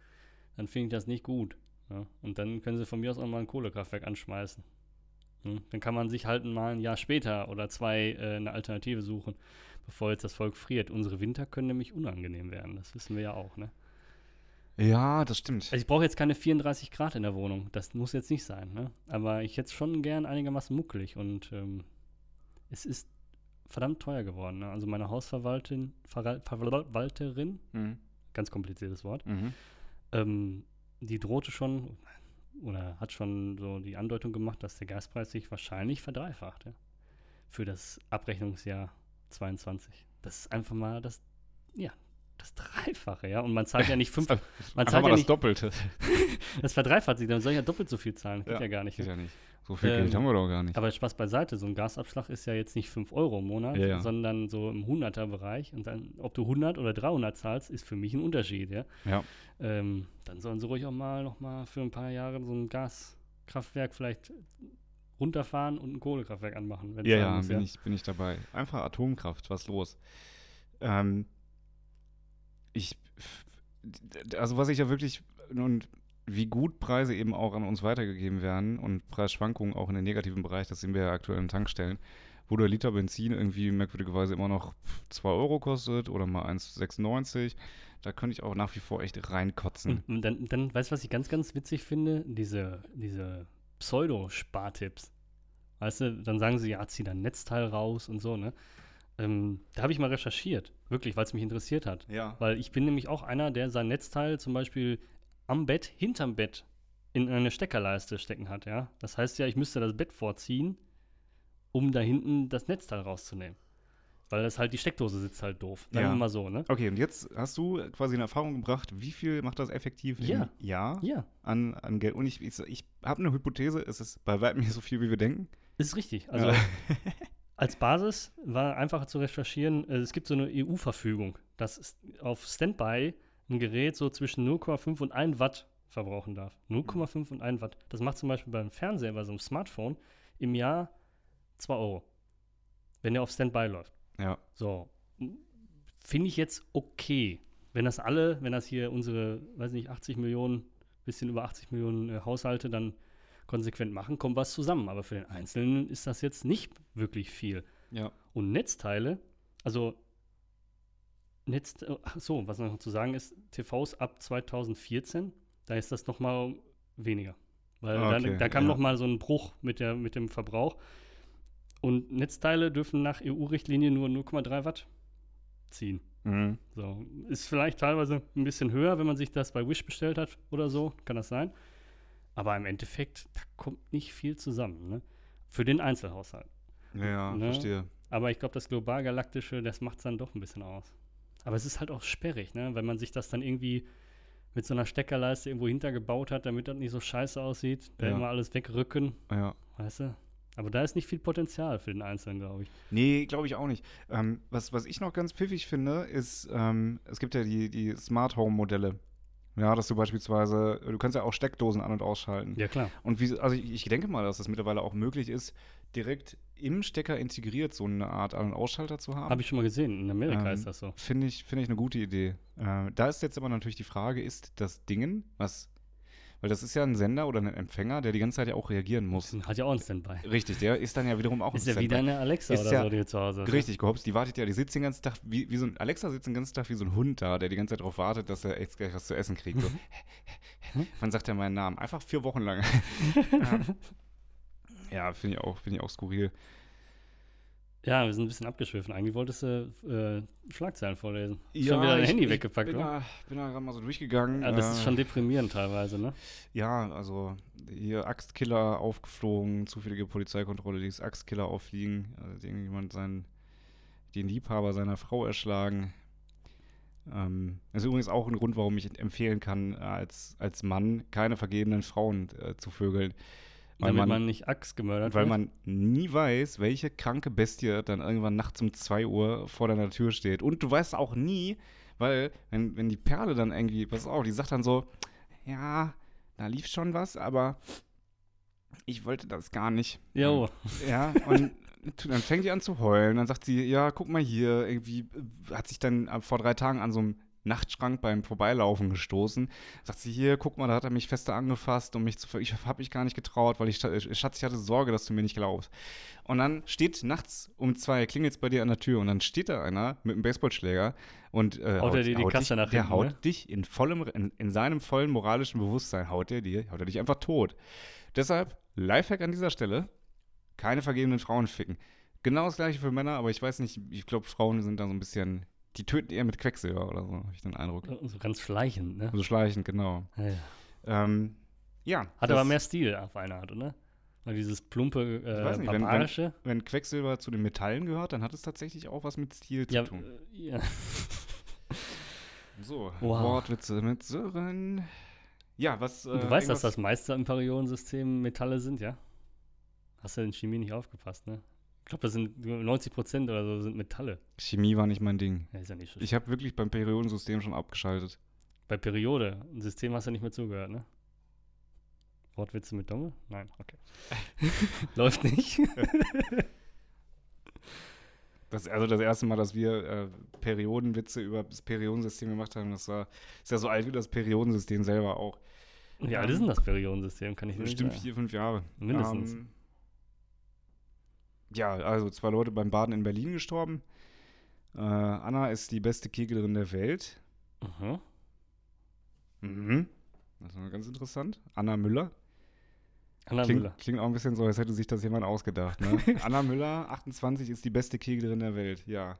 dann finde ich das nicht gut. Ja? Und dann können sie von mir aus auch mal ein Kohlekraftwerk anschmeißen. Hm? Dann kann man sich halt mal ein Jahr später oder zwei äh, eine Alternative suchen, bevor jetzt das Volk friert. Unsere Winter können nämlich unangenehm werden, das wissen wir ja auch. Ne? Ja, das stimmt. Also ich brauche jetzt keine 34 Grad in der Wohnung, das muss jetzt nicht sein. Ne? Aber ich hätte es schon gern einigermaßen muckelig und ähm, es ist verdammt teuer geworden. Ne? Also meine Hausverwalterin, Verwal- Verwalterin, Mhm. ganz kompliziertes Wort, Mhm. ähm, die drohte schon oder hat schon so die Andeutung gemacht, dass der Gaspreis sich wahrscheinlich verdreifacht ja, für das Abrechnungsjahr 22. Das ist einfach mal das, ja, das Dreifache, ja. Und man zahlt ja nicht fünf, (laughs) man Einfach zahlt mal ja das nicht, Doppelte. (laughs) das verdreifacht sich, dann soll ich ja doppelt so viel zahlen. Geht Ja, ja, gar nicht. Geht Ne? ja nicht. So viel Ähm, Geld haben wir doch gar nicht. Aber Spaß beiseite, so ein Gasabschlag ist ja jetzt nicht 5 Euro im Monat, Ja, ja. sondern so im 100er-Bereich. Und dann, ob du 100 oder 300 zahlst, ist für mich ein Unterschied, ja. Ja. Ähm, dann sollen sie ruhig auch mal noch mal für ein paar Jahre so ein Gaskraftwerk vielleicht runterfahren und ein Kohlekraftwerk anmachen. Ja, ja, bin, Ich, bin ich dabei. Einfach Atomkraft, was los? Ähm, ich, also was ich ja wirklich, und wie gut Preise eben auch an uns weitergegeben werden und Preisschwankungen auch in den negativen Bereich, das sehen wir ja aktuell in Tankstellen, wo der Liter Benzin irgendwie merkwürdigerweise immer noch 2 Euro kostet oder mal 1,96. Da könnte ich auch nach wie vor echt reinkotzen. Und, dann, dann, weißt du, was ich ganz, ganz witzig finde? Diese, diese Pseudo-Spartipps. Weißt du, dann sagen sie, ja, zieh dein Netzteil raus und so, ne? Ähm, da habe ich mal recherchiert, wirklich, weil es mich interessiert hat. Ja. Weil ich bin nämlich auch einer, der sein Netzteil zum Beispiel am Bett, hinterm Bett, in eine Steckerleiste stecken hat, ja. Das heißt ja, ich müsste das Bett vorziehen, um da hinten das Netzteil rauszunehmen. Weil das halt, die Steckdose sitzt halt doof. Sagen Ja. wir mal so, ne? Okay, und jetzt hast du quasi eine Erfahrung gebracht, wie viel macht das effektiv Ja. im Jahr Ja, an, an Geld? Und ich, ich, ich habe eine Hypothese, es ist bei weitem nicht so viel, wie wir denken. ist richtig. Also Ja. (laughs) Als Basis war einfacher zu recherchieren, äh, es gibt so eine EU-Verfügung, dass auf Standby ein Gerät so zwischen 0,5 und 1 Watt verbrauchen darf. 0,5 und 1 Watt. Das macht zum Beispiel beim Fernseher, bei so einem Smartphone, im Jahr 2 Euro. Wenn der auf Standby läuft. Ja. So. Finde ich jetzt okay. Wenn das alle, wenn das hier unsere, weiß nicht, 80 Millionen, bisschen über 80 Millionen äh, Haushalte dann konsequent machen, kommt was zusammen. Aber für den Einzelnen ist das jetzt nicht wirklich viel. Ja. Und Netzteile, also Netz, ach so, was noch zu sagen ist, TVs ab 2014, da ist das noch mal weniger. Weil Okay, da, da kam ja. noch mal so ein Bruch mit, der, mit dem Verbrauch. Und Netzteile dürfen nach EU-Richtlinie nur 0,3 Watt ziehen. Mhm. So, ist vielleicht teilweise ein bisschen höher, wenn man sich das bei Wish bestellt hat oder so, kann das sein. Aber im Endeffekt, da kommt nicht viel zusammen, ne? Für den Einzelhaushalt. Ja, Ne? verstehe. Aber ich glaube, das Globalgalaktische, das macht es dann doch ein bisschen aus. Aber es ist halt auch sperrig, ne? Wenn man sich das dann irgendwie mit so einer Steckerleiste irgendwo hintergebaut hat, damit das nicht so scheiße aussieht, da Ja. immer alles wegrücken, Ja. weißt du? Aber da ist nicht viel Potenzial für den Einzelnen, glaube ich. Nee, glaube ich auch nicht. Ähm, was, was ich noch ganz pfiffig finde, ist, ähm, es gibt ja die, die Smart Home Modelle. Ja, dass du beispielsweise, du kannst ja auch Steckdosen an- und ausschalten. Ja, klar. Und wie, also ich, ich denke mal, dass das mittlerweile auch möglich ist, direkt im Stecker integriert so eine Art An- und Ausschalter zu haben. Habe ich schon mal gesehen. In Amerika Ähm, ist das so. Finde ich, finde ich eine gute Idee. Äh, da ist jetzt aber natürlich die Frage, ist das Dingen, was, weil das ist ja ein Sender oder ein Empfänger, der die ganze Zeit ja auch reagieren muss. Hat ja auch ein Standby. Richtig, der ist dann ja wiederum auch Ist ein ja wie Standby. deine Alexa Ist oder ja so, die du zu Hause hast. Richtig, gehopst, die wartet ja, die sitzt den ganzen Tag, wie, wie so ein, Alexa sitzt den ganzen Tag wie so ein Hund da, der die ganze Zeit darauf wartet, dass er jetzt gleich was zu essen kriegt. So. (laughs) Wann sagt er meinen Namen? Einfach vier Wochen lang. (laughs) ja, finde ich auch, finde ich auch skurril. Ja, wir sind ein bisschen abgeschwiffen. Eigentlich wolltest du äh, Schlagzeilen vorlesen. schon wieder dein ich- Handy ich weggepackt, bin oder? da, bin da gerade mal so durchgegangen. Ja, das ist äh, schon deprimierend teilweise, ne? Ja, also hier Axtkiller aufgeflogen, zufällige Polizeikontrolle, die ist Axtkiller auffliegen, also irgendjemand seinen, den Liebhaber seiner Frau erschlagen. Ähm, das ist übrigens auch ein Grund, warum ich empfehlen kann, äh, als, als Mann keine vergebenen Frauen äh, zu vögeln. Weil Damit man, man, nicht Axt gemördert weil wird. man nie weiß, welche kranke Bestie dann irgendwann nachts um 2 Uhr vor deiner Tür steht. Und du weißt auch nie, weil, wenn, wenn die Perle dann irgendwie, pass auf, die sagt dann so, ja, da lief schon was, aber ich wollte das gar nicht. Jo, Ja, und dann fängt die an zu heulen. Dann sagt sie, ja, guck mal hier, irgendwie äh, hat sich dann äh, vor drei Tagen an so einem Nachtschrank beim Vorbeilaufen gestoßen. Sagt sie, hier, guck mal, da hat er mich fester angefasst und mich zu ver ich habe mich gar nicht getraut, weil ich, äh, Schatz, ich hatte Sorge, dass du mir nicht glaubst. Und dann steht nachts um zwei, klingelt bei dir an der Tür und dann steht da einer mit einem Baseballschläger und äh, Haut er dir die haut Kasse dich, nach Der hinten, haut ne? dich in vollem, in, in seinem vollen moralischen Bewusstsein, haut er dir, haut er dich einfach tot. Deshalb, Lifehack an dieser Stelle, keine vergebenen Frauen ficken. Genau das gleiche für Männer, aber ich weiß nicht, ich glaube, Frauen sind da so ein bisschen, die töten eher mit Quecksilber oder so, habe ich den Eindruck. so ganz schleichend, ne? So schleichend, genau. Ja, ja. Ähm, ja. Hat aber mehr Stil auf eine Art, oder? Weil dieses plumpe, äh, weiß nicht, wenn- wenn-. Wenn Quecksilber zu den Metallen gehört, dann hat es tatsächlich auch was mit Stil zu ja, tun. äh, ja. (laughs) So, Wow. Wortwitze mit Sören. Ja, was. Äh, du weißt, dass das meiste im Periodensystem Metalle sind, ja? Hast du in Chemie nicht aufgepasst, ne? Ich glaube, das sind 90 Prozent oder so sind Metalle. Chemie war nicht mein Ding. Ja, ist ja nicht so Ich habe wirklich beim Periodensystem schon abgeschaltet. Bei Periode. Ein System hast du nicht mehr zugehört, ne? Wortwitze mit Domme? Nein, okay. (laughs) Läuft nicht. (laughs) Das, also das erste Mal, dass wir äh, Periodenwitze über das Periodensystem gemacht haben, das war ist ja so alt wie das Periodensystem selber auch. Wie alt ist denn das Periodensystem? Kann ich nicht Bestimmt sagen. vier, fünf Jahre. Mindestens. Ähm, ja, also zwei Leute beim Baden in Berlin gestorben. Äh, Anna ist die beste Keglerin der Welt. Mhm. Mhm. Das war ganz interessant. Anna Müller. Anna Klingt, Müller. klingt auch ein bisschen so, als hätte sich das jemand ausgedacht. Ne? (laughs) Anna Müller, 28, ist die beste Keglerin der Welt. Ja.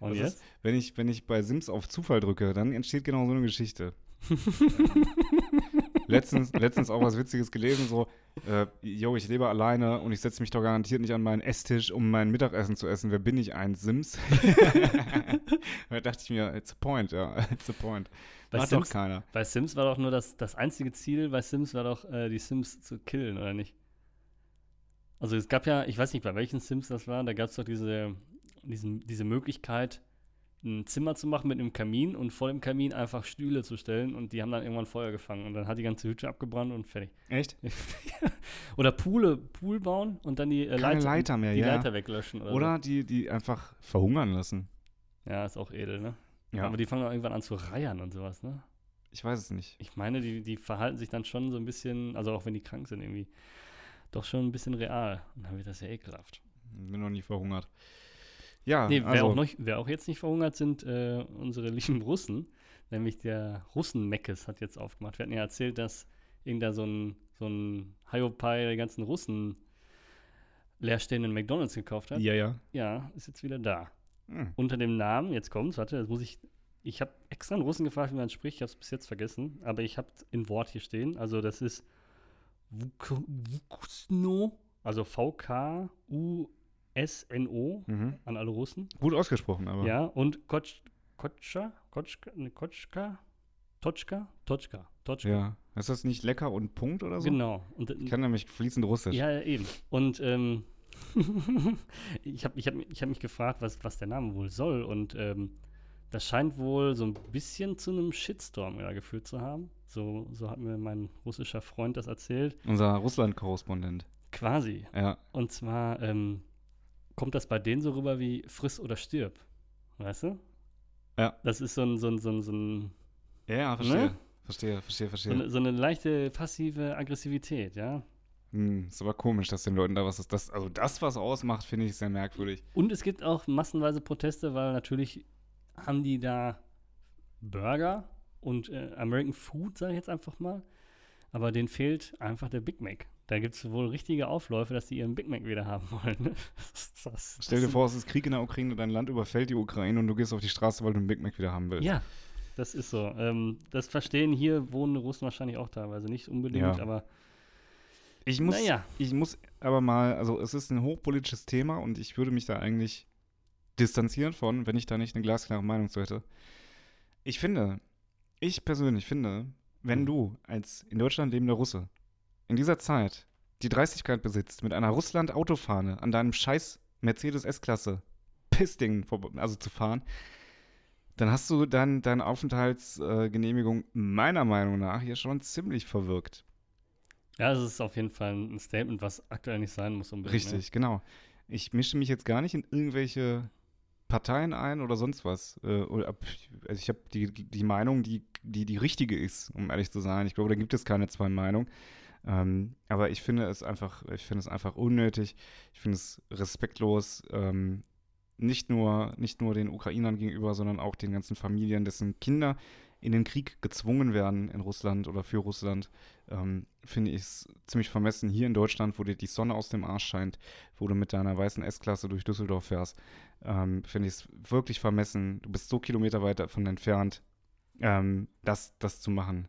Und Das jetzt? Ist, wenn, ich, wenn ich bei Sims auf Zufall drücke, dann entsteht genau so eine Geschichte. (laughs) letztens, letztens auch was Witziges gelesen, so, äh, yo, ich lebe alleine und ich setze mich doch garantiert nicht an meinen Esstisch, um mein Mittagessen zu essen. Wer bin ich, ein Sims? (laughs) da dachte ich mir, it's a point, ja, it's a point. Bei Macht doch Sims, keiner. bei Sims war doch nur das, das einzige Ziel bei Sims war doch, äh, die Sims zu killen, oder nicht? Also es gab ja, ich weiß nicht, bei welchen Sims das war, da gab es doch diese, diesen, diese Möglichkeit, ein Zimmer zu machen mit einem Kamin und vor dem Kamin einfach Stühle zu stellen und die haben dann irgendwann Feuer gefangen und dann hat die ganze Hütte abgebrannt und fertig. Echt? (laughs) Oder Poole, Pool bauen und dann die, äh, Keine Leiter, Leiter mehr, die ja. Leiter weglöschen. Oder, Oder die, die einfach verhungern lassen. Ja, ist auch edel, ne? Ja, Aber die fangen auch irgendwann an zu reiern und sowas, ne? ich weiß es nicht. Ich meine, die, die verhalten sich dann schon so ein bisschen, also auch wenn die krank sind irgendwie, doch schon ein bisschen real. Und dann wird das ja ekelhaft. Bin noch nie verhungert. Ja, nee, wer, also, auch noch, wer auch jetzt nicht verhungert, sind äh, unsere lieben Russen. Nämlich der Russen-Meckes hat jetzt aufgemacht. Wir hatten ja erzählt, dass irgendda so ein, so ein Hiopai der ganzen Russen leerstehenden McDonalds gekauft hat. ja, ja. Ja, ist jetzt wieder da. Hm. Unter dem Namen, jetzt kommt's, warte, das muss ich. Ich habe extra einen Russen gefragt, wie man es spricht. Ich habe es bis jetzt vergessen, aber ich habe in Wort hier stehen. Also das ist Vuk- Vuksno, also V-K-U-S-N-O Mhm. an alle Russen. Gut ausgesprochen, aber. Ja, und Kotsch, Kotscha, Kotschka, ne, Kotschka, Totschka, Totschka, Totschka. Ja. Ist das nicht lecker und Punkt oder so? Genau. Und, Ich kann nämlich fließend Russisch. ja, eben. Und ähm, (laughs) ich habe ich hab, ich hab mich gefragt, was, was der Name wohl soll. Und ähm, das scheint wohl so ein bisschen zu einem Shitstorm ja, geführt zu haben. So, so hat mir mein russischer Freund das erzählt. Unser Russland-Korrespondent. Quasi. Ja. Und zwar ähm, kommt das bei denen so rüber wie friss oder stirb. Weißt du? Ja. Das ist so ein, so ein, so ein, so ein Ja, ja, verstehe. Ne? Verstehe, verstehe, So verstehe. eine, so eine leichte passive Aggressivität, ja. Hm, ist aber komisch, dass den Leuten da was ist. Das, also das, was ausmacht, finde ich sehr merkwürdig. Und es gibt auch massenweise Proteste, weil natürlich haben die da Burger und äh, American Food, sage ich jetzt einfach mal. Aber denen fehlt einfach der Big Mac. Da gibt es wohl richtige Aufläufe, dass die ihren Big Mac wieder haben wollen. ne? Das, Stell dir vor, es ist Krieg in der Ukraine, dein Land überfällt die Ukraine und du gehst auf die Straße, weil du einen Big Mac wieder haben willst. Ja, das ist so. Ähm, das verstehen hier wohnende Russen wahrscheinlich auch teilweise nicht unbedingt, Ja. aber Ich muss, naja. ich muss aber mal, also es ist ein hochpolitisches Thema und ich würde mich da eigentlich distanzieren von, wenn ich da nicht eine glasklare Meinung zu hätte. Ich finde, ich persönlich finde, wenn Mhm. du als in Deutschland lebender Russe in dieser Zeit die Dreistigkeit besitzt, mit einer Russland-Autofahne an deinem scheiß Mercedes S-Klasse Pissding also zu fahren, dann hast du dann deine Aufenthaltsgenehmigung meiner Meinung nach hier schon ziemlich verwirkt. Ja, es ist auf jeden Fall ein Statement, was aktuell nicht sein muss unbedingt. Richtig, genau. Ich mische mich jetzt gar nicht in irgendwelche Parteien ein oder sonst was. Äh, also ich habe die, die Meinung, die, die die richtige ist, um ehrlich zu sein. Ich glaube, da gibt es keine zwei Meinungen. Ähm, aber ich finde es einfach, ich finde es einfach unnötig. Ich finde es respektlos. Ähm, nicht nur, nicht nur den Ukrainern gegenüber, sondern auch den ganzen Familien, dessen Kinder in den Krieg gezwungen werden in Russland oder für Russland, ähm, finde ich es ziemlich vermessen. Hier in Deutschland, wo dir die Sonne aus dem Arsch scheint, wo du mit deiner weißen S-Klasse durch Düsseldorf fährst, ähm, finde ich es wirklich vermessen. Du bist so Kilometer weit davon entfernt, ähm, das, das zu machen.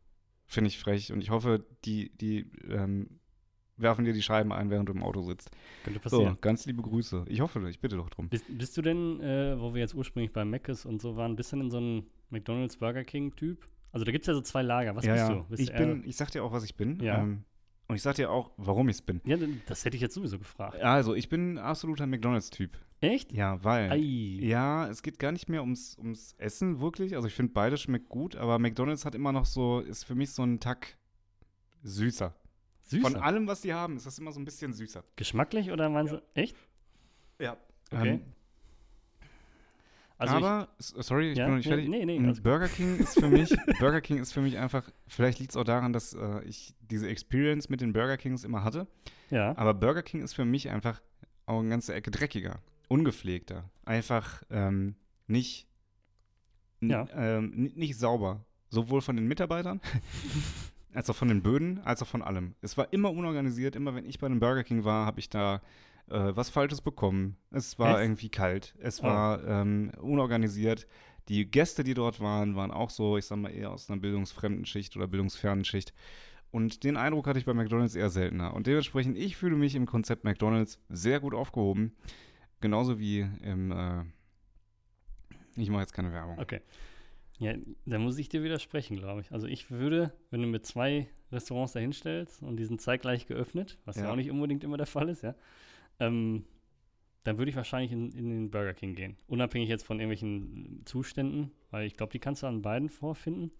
Finde ich frech. Und ich hoffe, die, die ähm, werfen dir die Scheiben ein, während du im Auto sitzt. Könnte So, passieren. ganz liebe Grüße. Ich hoffe, ich bitte doch drum. Bist, bist du denn, äh, wo wir jetzt ursprünglich bei Mc's und so waren, bist du denn so ein McDonalds Burger King Typ? Also da gibt es ja so zwei Lager. Was ja, bist ja. du? Bist ich bin, ich sag dir auch, was ich bin. Ja. Ähm, Und ich sag dir auch, warum ich es bin. Ja, das hätte ich jetzt sowieso gefragt. Also, ich bin ein absoluter McDonalds-Typ. Echt? Ja, weil. Ei. Ja, es geht gar nicht mehr ums, ums Essen wirklich. Also ich finde beides schmeckt gut, aber McDonalds hat immer noch so, ist für mich so ein Tack süßer. Süßer. Von allem, was die haben, ist das immer so ein bisschen süßer. Geschmacklich oder meinst du? Echt? Ja. Okay. Ähm, Also aber, s- sorry, ich Ja, bin noch nicht nee, fertig. nee, nee, gut. Burger King ist für mich, (laughs) Burger King ist für mich einfach, vielleicht liegt es auch daran, dass äh, ich diese Experience mit den Burger Kings immer hatte. ich, ja. Aber Burger King ist für mich einfach auch eine ganze Ecke dreckiger, ungepflegter. Einfach ähm, nicht, Ja. ähm, ni- nicht sauber. Sowohl von den Mitarbeitern, (laughs) als auch von den Böden, als auch von allem. Es war immer unorganisiert. Immer wenn ich bei einem Burger King war, habe ich da äh, was Falsches bekommen. Es war Echt? irgendwie kalt. Es Oh. war ähm, unorganisiert. Die Gäste, die dort waren, waren auch so, ich sag mal, eher aus einer bildungsfremden Schicht oder bildungsfernen Schicht. Und den Eindruck hatte ich bei McDonalds eher seltener. Und dementsprechend, ich fühle mich im Konzept McDonalds sehr gut aufgehoben. Genauso wie im, äh, ich mache jetzt keine Werbung. Okay. Ja, da muss ich dir widersprechen, glaube ich. Also ich würde, wenn du mir zwei Restaurants dahinstellst und die sind zeitgleich geöffnet, was ja, Ja. auch nicht unbedingt immer der Fall ist, ja, ähm, dann würde ich wahrscheinlich in, in den Burger King gehen. Unabhängig jetzt von irgendwelchen Zuständen, weil ich glaube, die kannst du an beiden vorfinden.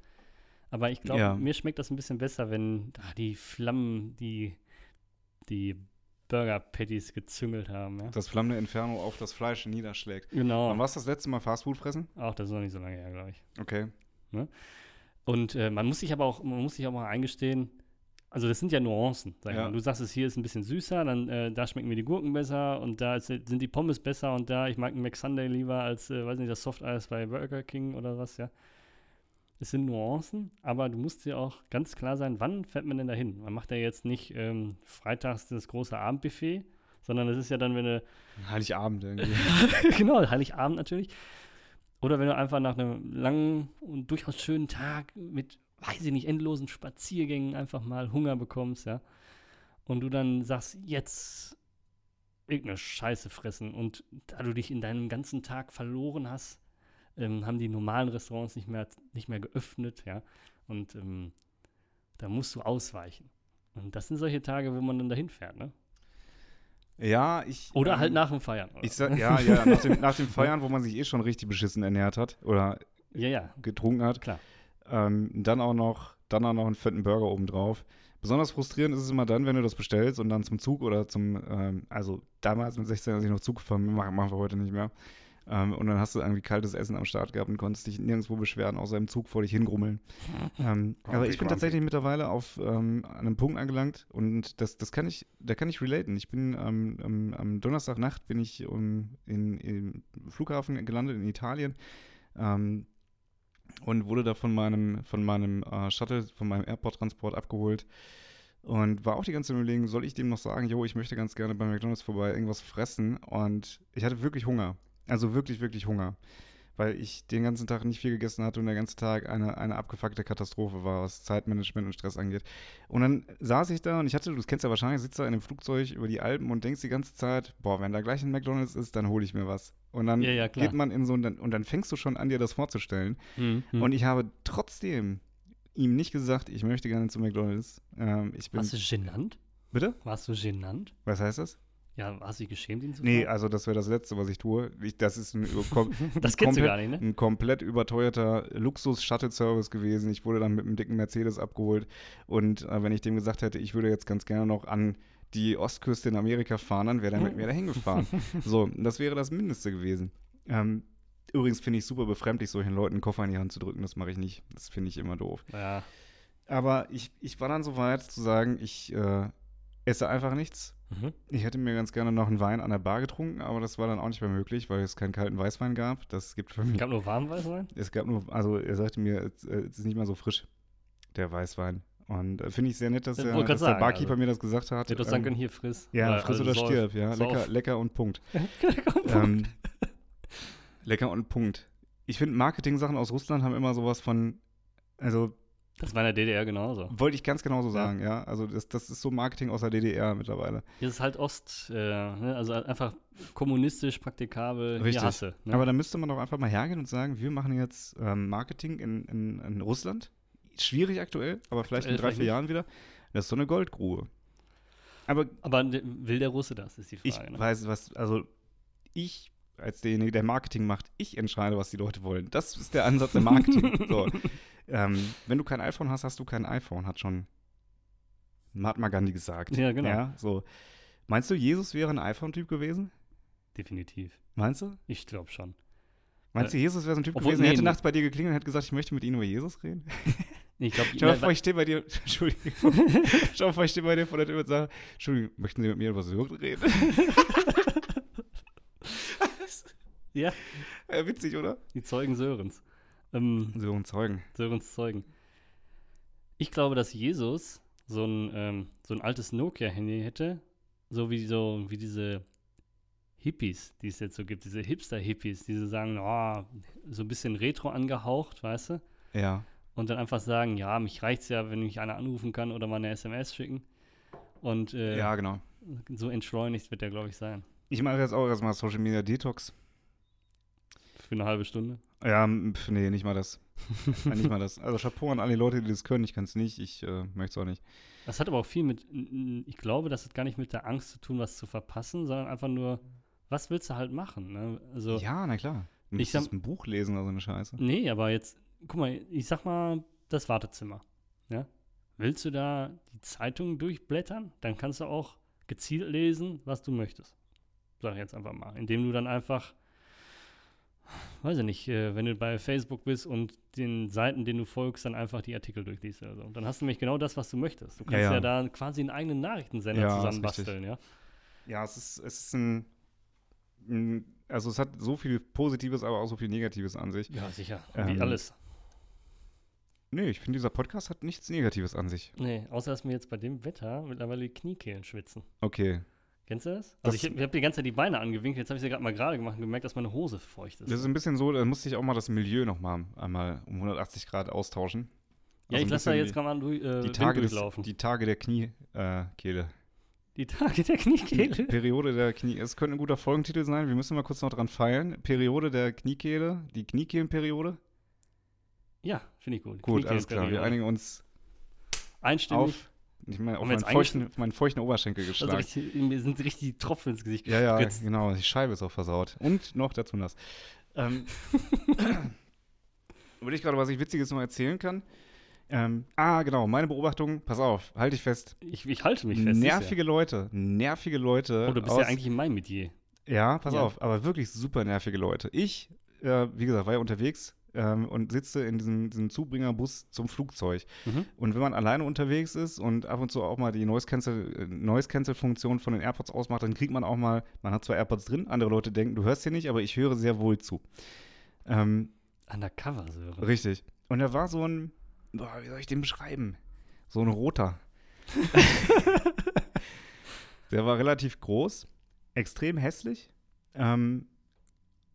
Aber ich glaube, Ja. mir schmeckt das ein bisschen besser, wenn ah, die Flammen, die die Burger Patties gezüngelt haben. Ja? Das flammende Inferno auf das Fleisch niederschlägt. Genau. Wann warst du das letzte Mal Fastfood fressen? Auch das ist noch nicht so lange her, glaube ich. Okay. Und äh, man muss sich aber auch, man muss sich auch mal eingestehen, also das sind ja Nuancen. Sag Ja. Du sagst, es hier ist ein bisschen süßer, dann äh, da schmecken mir die Gurken besser und da ist, sind die Pommes besser und da, ich mag einen McSunday lieber als, äh, weiß nicht, das Softeis bei Burger King oder was, ja. Es sind Nuancen, aber du musst dir auch ganz klar sein, wann fährt man denn dahin? Man macht ja jetzt nicht ähm, freitags das große Abendbuffet, sondern das ist ja dann, wenn du Heiligabend irgendwie. (laughs) genau, Heiligabend natürlich. Oder wenn du einfach nach einem langen und durchaus schönen Tag mit, weiß ich nicht, endlosen Spaziergängen einfach mal Hunger bekommst, ja. Und du dann sagst, jetzt irgendeine Scheiße fressen. Und da du dich in deinem ganzen Tag verloren hast, ähm, haben die normalen Restaurants nicht mehr, nicht mehr geöffnet, ja. Und ähm, da musst du ausweichen. Und das sind solche Tage, wo man dann dahin fährt, ne? ja, ich. Oder ähm, halt nach dem Feiern. sag, ja, ja, nach dem, (laughs) nach dem Feiern, wo man sich eh schon richtig beschissen ernährt hat oder ja, ja, getrunken hat. klar. Ähm, dann auch noch, dann auch noch einen fetten Burger obendrauf. Besonders frustrierend ist es immer dann, wenn du das bestellst und dann zum Zug oder zum, ähm, also damals mit 16, als ich noch Zug gefahren bin, machen, machen wir heute nicht mehr. Ähm, und dann hast du irgendwie kaltes Essen am Start gehabt und konntest dich nirgendwo beschweren, außer im Zug vor dich hingrummeln. (laughs) ähm, aber ich bin tatsächlich mittlerweile auf ähm, einem Punkt angelangt und das, das kann ich, da kann ich relaten. Ich bin ähm, am, am Donnerstagnacht bin ich um, in, im Flughafen gelandet in Italien. Ähm, und wurde da von meinem, von meinem äh, Shuttle, von meinem Airport-Transport abgeholt. Und war auch die ganze Zeit überlegen, soll ich dem noch sagen, jo, ich möchte ganz gerne bei McDonalds vorbei irgendwas fressen. Und ich hatte wirklich Hunger. Also wirklich, wirklich Hunger. Weil ich den ganzen Tag nicht viel gegessen hatte und der ganze Tag eine, eine abgefuckte Katastrophe war, was Zeitmanagement und Stress angeht. Und dann saß ich da und ich hatte, du kennst ja wahrscheinlich, sitzt da in einem Flugzeug über die Alpen und denkst die ganze Zeit, boah, wenn da gleich ein McDonalds ist, dann hole ich mir was. Und dann Ja, ja, geht man in so ein, und dann fängst du schon an, dir das vorzustellen. Mhm. Und ich habe trotzdem ihm nicht gesagt, ich möchte gerne zu McDonalds. Ähm, ich bin. Warst du genannt? Bitte? Warst du genannt? Was heißt das? Ja, hast du dich geschämt, ihn zu Nee, fragen? also das wäre das Letzte, was ich tue. Ich, das ist ein, (laughs) kom Das ein komplett- nicht, ne? ein komplett überteuerter Luxus-Shuttle-Service gewesen. Ich wurde dann mit einem dicken Mercedes abgeholt. Und äh, wenn ich dem gesagt hätte, ich würde jetzt ganz gerne noch an die Ostküste in Amerika fahren, dann wäre er mit mir dahin gefahren. (laughs) so, das wäre das Mindeste gewesen. Ähm, übrigens finde ich super befremdlich, solchen Leuten einen Koffer in die Hand zu drücken. Das mache ich nicht. Das finde ich immer doof. Ja. Aber ich, ich war dann so weit zu sagen, ich äh, esse einfach nichts. Mhm. Ich hätte mir ganz gerne noch einen Wein an der Bar getrunken, aber das war dann auch nicht mehr möglich, weil es keinen kalten Weißwein gab. Das gibt für mich. Gab nur Warmweißwein? Es gab nur, also er sagte mir, es, äh, es ist nicht mal so frisch, der Weißwein. Und äh, finde ich sehr nett, dass, der, dass der sagen, Barkeeper also. mir das gesagt hat. Hätte doch Ähm, sagen können, hier friss. ja, friss oder sauf. stirb, ja. Sauf. Lecker, lecker und Punkt. (laughs) Punkt. ähm, lecker und Punkt. Ich finde, Marketing-Sachen aus Russland haben immer sowas von, also Das war in der DDR genauso. wollte ich ganz genauso Ja. sagen, ja. Also das, das ist so Marketing aus der DDR mittlerweile. Hier ist halt Ost, äh, ne? also einfach kommunistisch praktikabel. Richtig. Hier hasse. Ne? Aber da müsste man doch einfach mal hergehen und sagen, wir machen jetzt ähm, Marketing in, in, in Russland. Schwierig aktuell, aber vielleicht in Aktuell drei, vier Jahren wieder. Das ist so eine Goldgrube. Aber Aber will der Russe das, ist die ich Frage. ne? weiß, was, also ich als derjenige, der Marketing macht, ich entscheide, was die Leute wollen. Das ist der Ansatz im Marketing. (laughs) so. Ähm, wenn du kein iPhone hast, hast du kein iPhone, hat schon Mahatma Gandhi gesagt. Ja, genau. Ja, so. Meinst du, Jesus wäre ein iPhone-Typ gewesen? Definitiv. Meinst du? Ich glaube schon. Meinst du, Jesus wäre so ein Typ Obwohl, gewesen, der nee, hätte nee. nachts bei dir geklingelt und hätte gesagt, ich möchte mit Ihnen über Jesus reden? (laughs) Ich glaube, dir (laughs) mal vor, ich stehe bei dir, (laughs) Entschuldigung, dir mal vor, ich stehe bei dir vor der Tür und sage, Entschuldigung, möchten Sie mit mir über Sylt reden? ja, äh, witzig, oder? die Zeugen Sörens. Ähm, So ein Zeugen. Sörens Zeugen. Ich glaube, dass Jesus so ein, ähm, so ein altes Nokia-Handy hätte, so wie, so wie diese Hippies, die es jetzt so gibt, diese Hipster-Hippies, die so sagen, oh, so ein bisschen retro angehaucht, weißt du? Ja. Und dann einfach sagen, ja, mich reicht's ja, wenn mich einer anrufen kann oder mal eine SMS schicken. Und äh, Ja, genau. so entschleunigt wird der, glaube ich, sein. Ich mache jetzt auch erstmal Social Media Detox. Für eine halbe Stunde. Ja, pf, nee, nicht mal das. (laughs) Nicht mal das. Also Chapeau an alle Leute, die das können. Ich kann es nicht. Ich äh, möchte es auch nicht. Das hat aber auch viel mit, ich glaube, das hat gar nicht mit der Angst zu tun, was zu verpassen, sondern einfach nur, was willst du halt machen? Ne? Also, Ja, na klar. Du Ich sag- ein Buch lesen oder so eine Scheiße. nee, aber jetzt, guck mal, ich sag mal, das Wartezimmer. Ja? Willst du da die Zeitung durchblättern? Dann kannst du auch gezielt lesen, was du möchtest. Sag ich jetzt einfach mal. Indem du dann einfach, weiß ich nicht, äh, wenn du bei Facebook bist und den Seiten, denen du folgst, dann einfach die Artikel durchliest oder so. Dann hast du nämlich genau das, was du möchtest. Du kannst ja, ja. da quasi einen eigenen Nachrichtensender Ja, zusammenbasteln, ja. Ja, es ist, es ist ein, ein. Also, es hat so viel Positives, aber auch so viel Negatives an sich. Ja, sicher. Ähm, Wie alles. Nee, ich finde, dieser Podcast hat nichts Negatives an sich. Nee, außer dass mir jetzt bei dem Wetter mittlerweile die Kniekehlen schwitzen. Okay. Kennst du das? Das- Also ich, ich habe die ganze Zeit die Beine angewinkelt, jetzt habe ich sie gerade mal gerade gemacht und gemerkt, dass meine Hose feucht ist. Das ist ein bisschen so, da musste ich auch mal das Milieu nochmal einmal um 180 Grad austauschen. ja, Also ich lasse da jetzt gerade mal durch, äh, die Tage, des, die Tage der Kniekehle. Äh. Die Tage der Die Kniekehle. Periode der Knie. Es könnte ein guter Folgentitel sein. Wir müssen mal kurz noch dran feilen. Periode der Kniekehle. Die Kniekehlenperiode. Ja, finde ich gut. Gut, alles klar. Wir einigen uns Einstimmig. auf. Ich meine, auf meinen feuchten, auf meinen feuchten Oberschenkel Also geschlagen. richtig, mir sind richtig die Tropfen ins Gesicht ja, ja, gespritzt. genau. Die Scheibe ist auch versaut. Und noch dazu nass. Ähm, (laughs) Würde ich gerade, was ich Witziges noch erzählen kann. Ähm, ah, genau. Meine Beobachtung. Pass auf. Halte ich fest. Ich, ich halte mich fest. nervige Leute. Nervige Leute. Oh, du bist aus, ja eigentlich in meinem Metier. Ja, pass Ja. auf, aber wirklich super nervige Leute. Ich, äh, wie gesagt, war ja unterwegs ähm, und sitze in diesem, diesem Zubringerbus zum Flugzeug. Mhm. Und wenn man alleine unterwegs ist und ab und zu auch mal die Noise Cancel, äh, Noise Funktion von den AirPods ausmacht, dann kriegt man auch mal, man hat zwar AirPods drin, andere Leute denken, du hörst hier nicht, aber ich höre sehr wohl zu. Ähm, Undercover, Sören. richtig. Und da war so ein, boah, wie soll ich den beschreiben? So ein roter. (laughs) Der war relativ groß, extrem hässlich, ähm,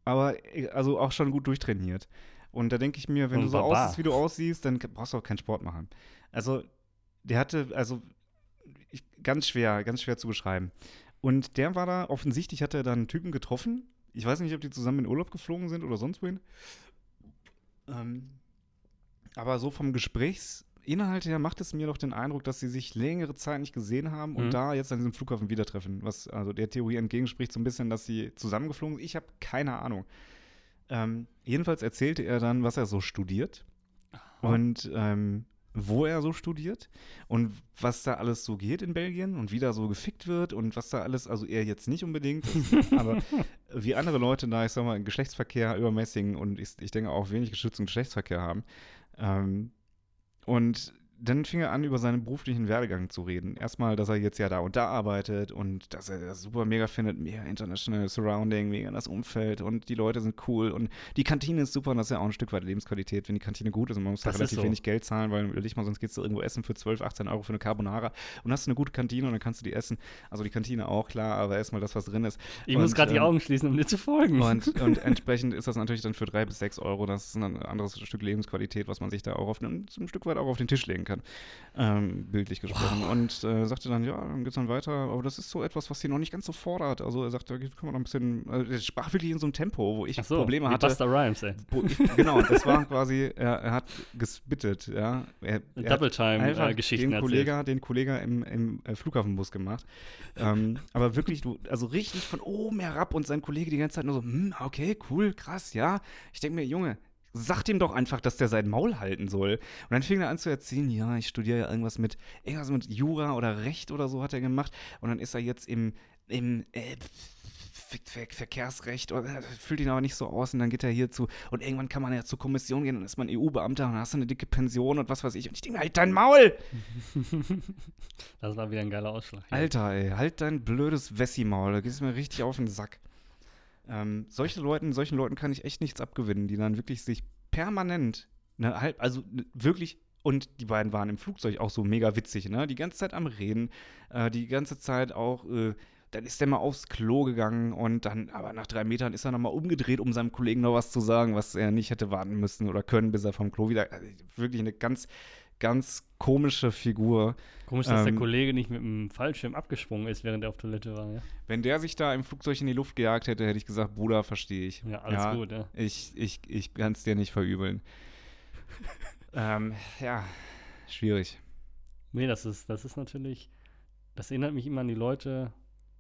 aber äh, also auch schon gut durchtrainiert. Und da denke ich mir, wenn Und du so Barbar. aussiehst, wie du aussiehst, dann brauchst du auch keinen Sport machen. Also, der hatte, also ich, ganz schwer, ganz schwer zu beschreiben. Und der war da, offensichtlich hat er dann einen Typen getroffen. Ich weiß nicht, ob die zusammen in Urlaub geflogen sind oder sonst wohin. Ähm, aber so vom Gesprächsinhalt her macht es mir doch den Eindruck, dass sie sich längere Zeit nicht gesehen haben und Mhm. da jetzt an diesem Flughafen wieder treffen. Was also der Theorie entgegenspricht so ein bisschen, dass sie zusammengeflogen sind. Ich habe keine Ahnung. Ähm, jedenfalls erzählte er dann, was er so studiert und ähm, wo er so studiert und was da alles so geht in Belgien und wie da so gefickt wird und was da alles, also er jetzt nicht unbedingt, (laughs) aber wie andere Leute da, ich sag mal, Geschlechtsverkehr übermäßigen und ich, ich denke auch wenig geschützten Geschlechtsverkehr haben. Ähm, und dann fing er an, über seinen beruflichen Werdegang zu reden. Erstmal, dass er jetzt ja da und da arbeitet und dass er das super mega findet, mega international Surrounding, mega das Umfeld und die Leute sind cool und die Kantine ist super und das ist ja auch ein Stück weit Lebensqualität, wenn die Kantine gut ist und man muss da Das relativ so. wenig Geld zahlen, weil überleg mal, sonst gehst du irgendwo essen für 12, 18 Euro für eine Carbonara und hast eine gute Kantine und dann kannst du die essen. Also die Kantine auch, klar, aber erstmal das, was drin ist. Ich Und, muss gerade die ähm, Augen schließen, um dir zu folgen. Und, (laughs) und entsprechend ist das natürlich dann für drei bis sechs Euro, das ist ein anderes Stück Lebensqualität, was man sich da auch auf ein Stück weit auch auf den Tisch legen kann. Kann, ähm, bildlich gesprochen. Und äh, sagte dann, ja, dann geht's dann weiter. Aber das ist so etwas, was sie noch nicht ganz so fordert. Also er sagte, können wir noch ein bisschen, also er sprach wirklich in so einem Tempo, wo ich so, Probleme hatte. Buster Rhymes, ey. Ich, genau, das war quasi, er, er hat gespittet, ja. Er, er Double Time einfach äh, den. Kollegen, den Kollegen im, im äh, Flughafenbus gemacht. ähm, (laughs) aber wirklich, du, also richtig von oben herab und sein Kollege die ganze Zeit nur so, hm, okay, cool, krass, ja. Ich denke mir, Junge, sag dem doch einfach, dass der sein Maul halten soll. Und dann fing er an zu erzählen, ja, ich studiere ja irgendwas mit, irgendwas mit Jura oder Recht oder so hat er gemacht. Und dann ist er jetzt im, im äh, Ver Ver Verkehrsrecht, oder, fühlt ihn aber nicht so aus und dann geht er hierzu und irgendwann kann man ja zur Kommission gehen und ist man EU-Beamter und hast eine dicke Pension und was weiß ich. Und ich denke halt dein Maul! (laughs) Das war wieder ein geiler Ausschlag. ja. Alter, ey, halt dein blödes Wessi-Maul, da gehst du mir richtig auf den Sack. Ähm, solche Leuten, solchen Leuten kann ich echt nichts abgewinnen, die dann wirklich sich permanent, ne, halt, also wirklich, und die beiden waren im Flugzeug auch so mega witzig, ne? Die ganze Zeit am Reden, äh, die ganze Zeit auch, äh, dann ist der mal aufs Klo gegangen und dann, aber nach drei Metern ist er nochmal umgedreht, um seinem Kollegen noch was zu sagen, was er nicht hätte warten müssen oder können, bis er vom Klo wieder. Also wirklich eine ganz, ganz komische Figur. Komisch, dass der ähm, Kollege nicht mit dem Fallschirm abgesprungen ist, während er auf Toilette war. Ja, Wenn der sich da im Flugzeug in die Luft gejagt hätte, hätte ich gesagt, Bruder, verstehe ich. ja alles Ja. gut, ja. Ich, ich, ich kann es dir nicht verübeln. (laughs) ähm, ja, schwierig. Nee, das ist, das ist natürlich, das erinnert mich immer an die Leute,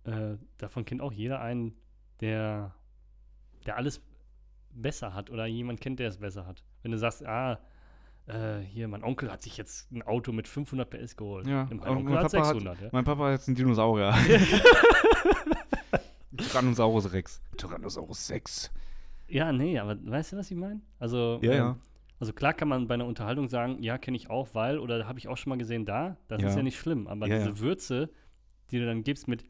äh, davon kennt auch jeder einen, der, der alles besser hat oder jemand kennt, der es besser hat. Wenn du sagst, ah, äh, hier, mein Onkel hat sich jetzt ein Auto mit 500 PS geholt. Ja, mein Onkel mein hat Papa hat- 600, ja. Mein Papa hat jetzt einen Dinosaurier. (laughs) (laughs) Tyrannosaurus Rex. Tyrannosaurus 6. Ja, nee, aber weißt du, was ich meine? Also, Ja, ähm, ja. also klar kann man bei einer Unterhaltung sagen, ja, kenne ich auch, weil, oder habe ich auch schon mal gesehen, da. Das Ja. ist ja nicht schlimm. Aber Ja, diese ja. Würze, die du dann gibst mit,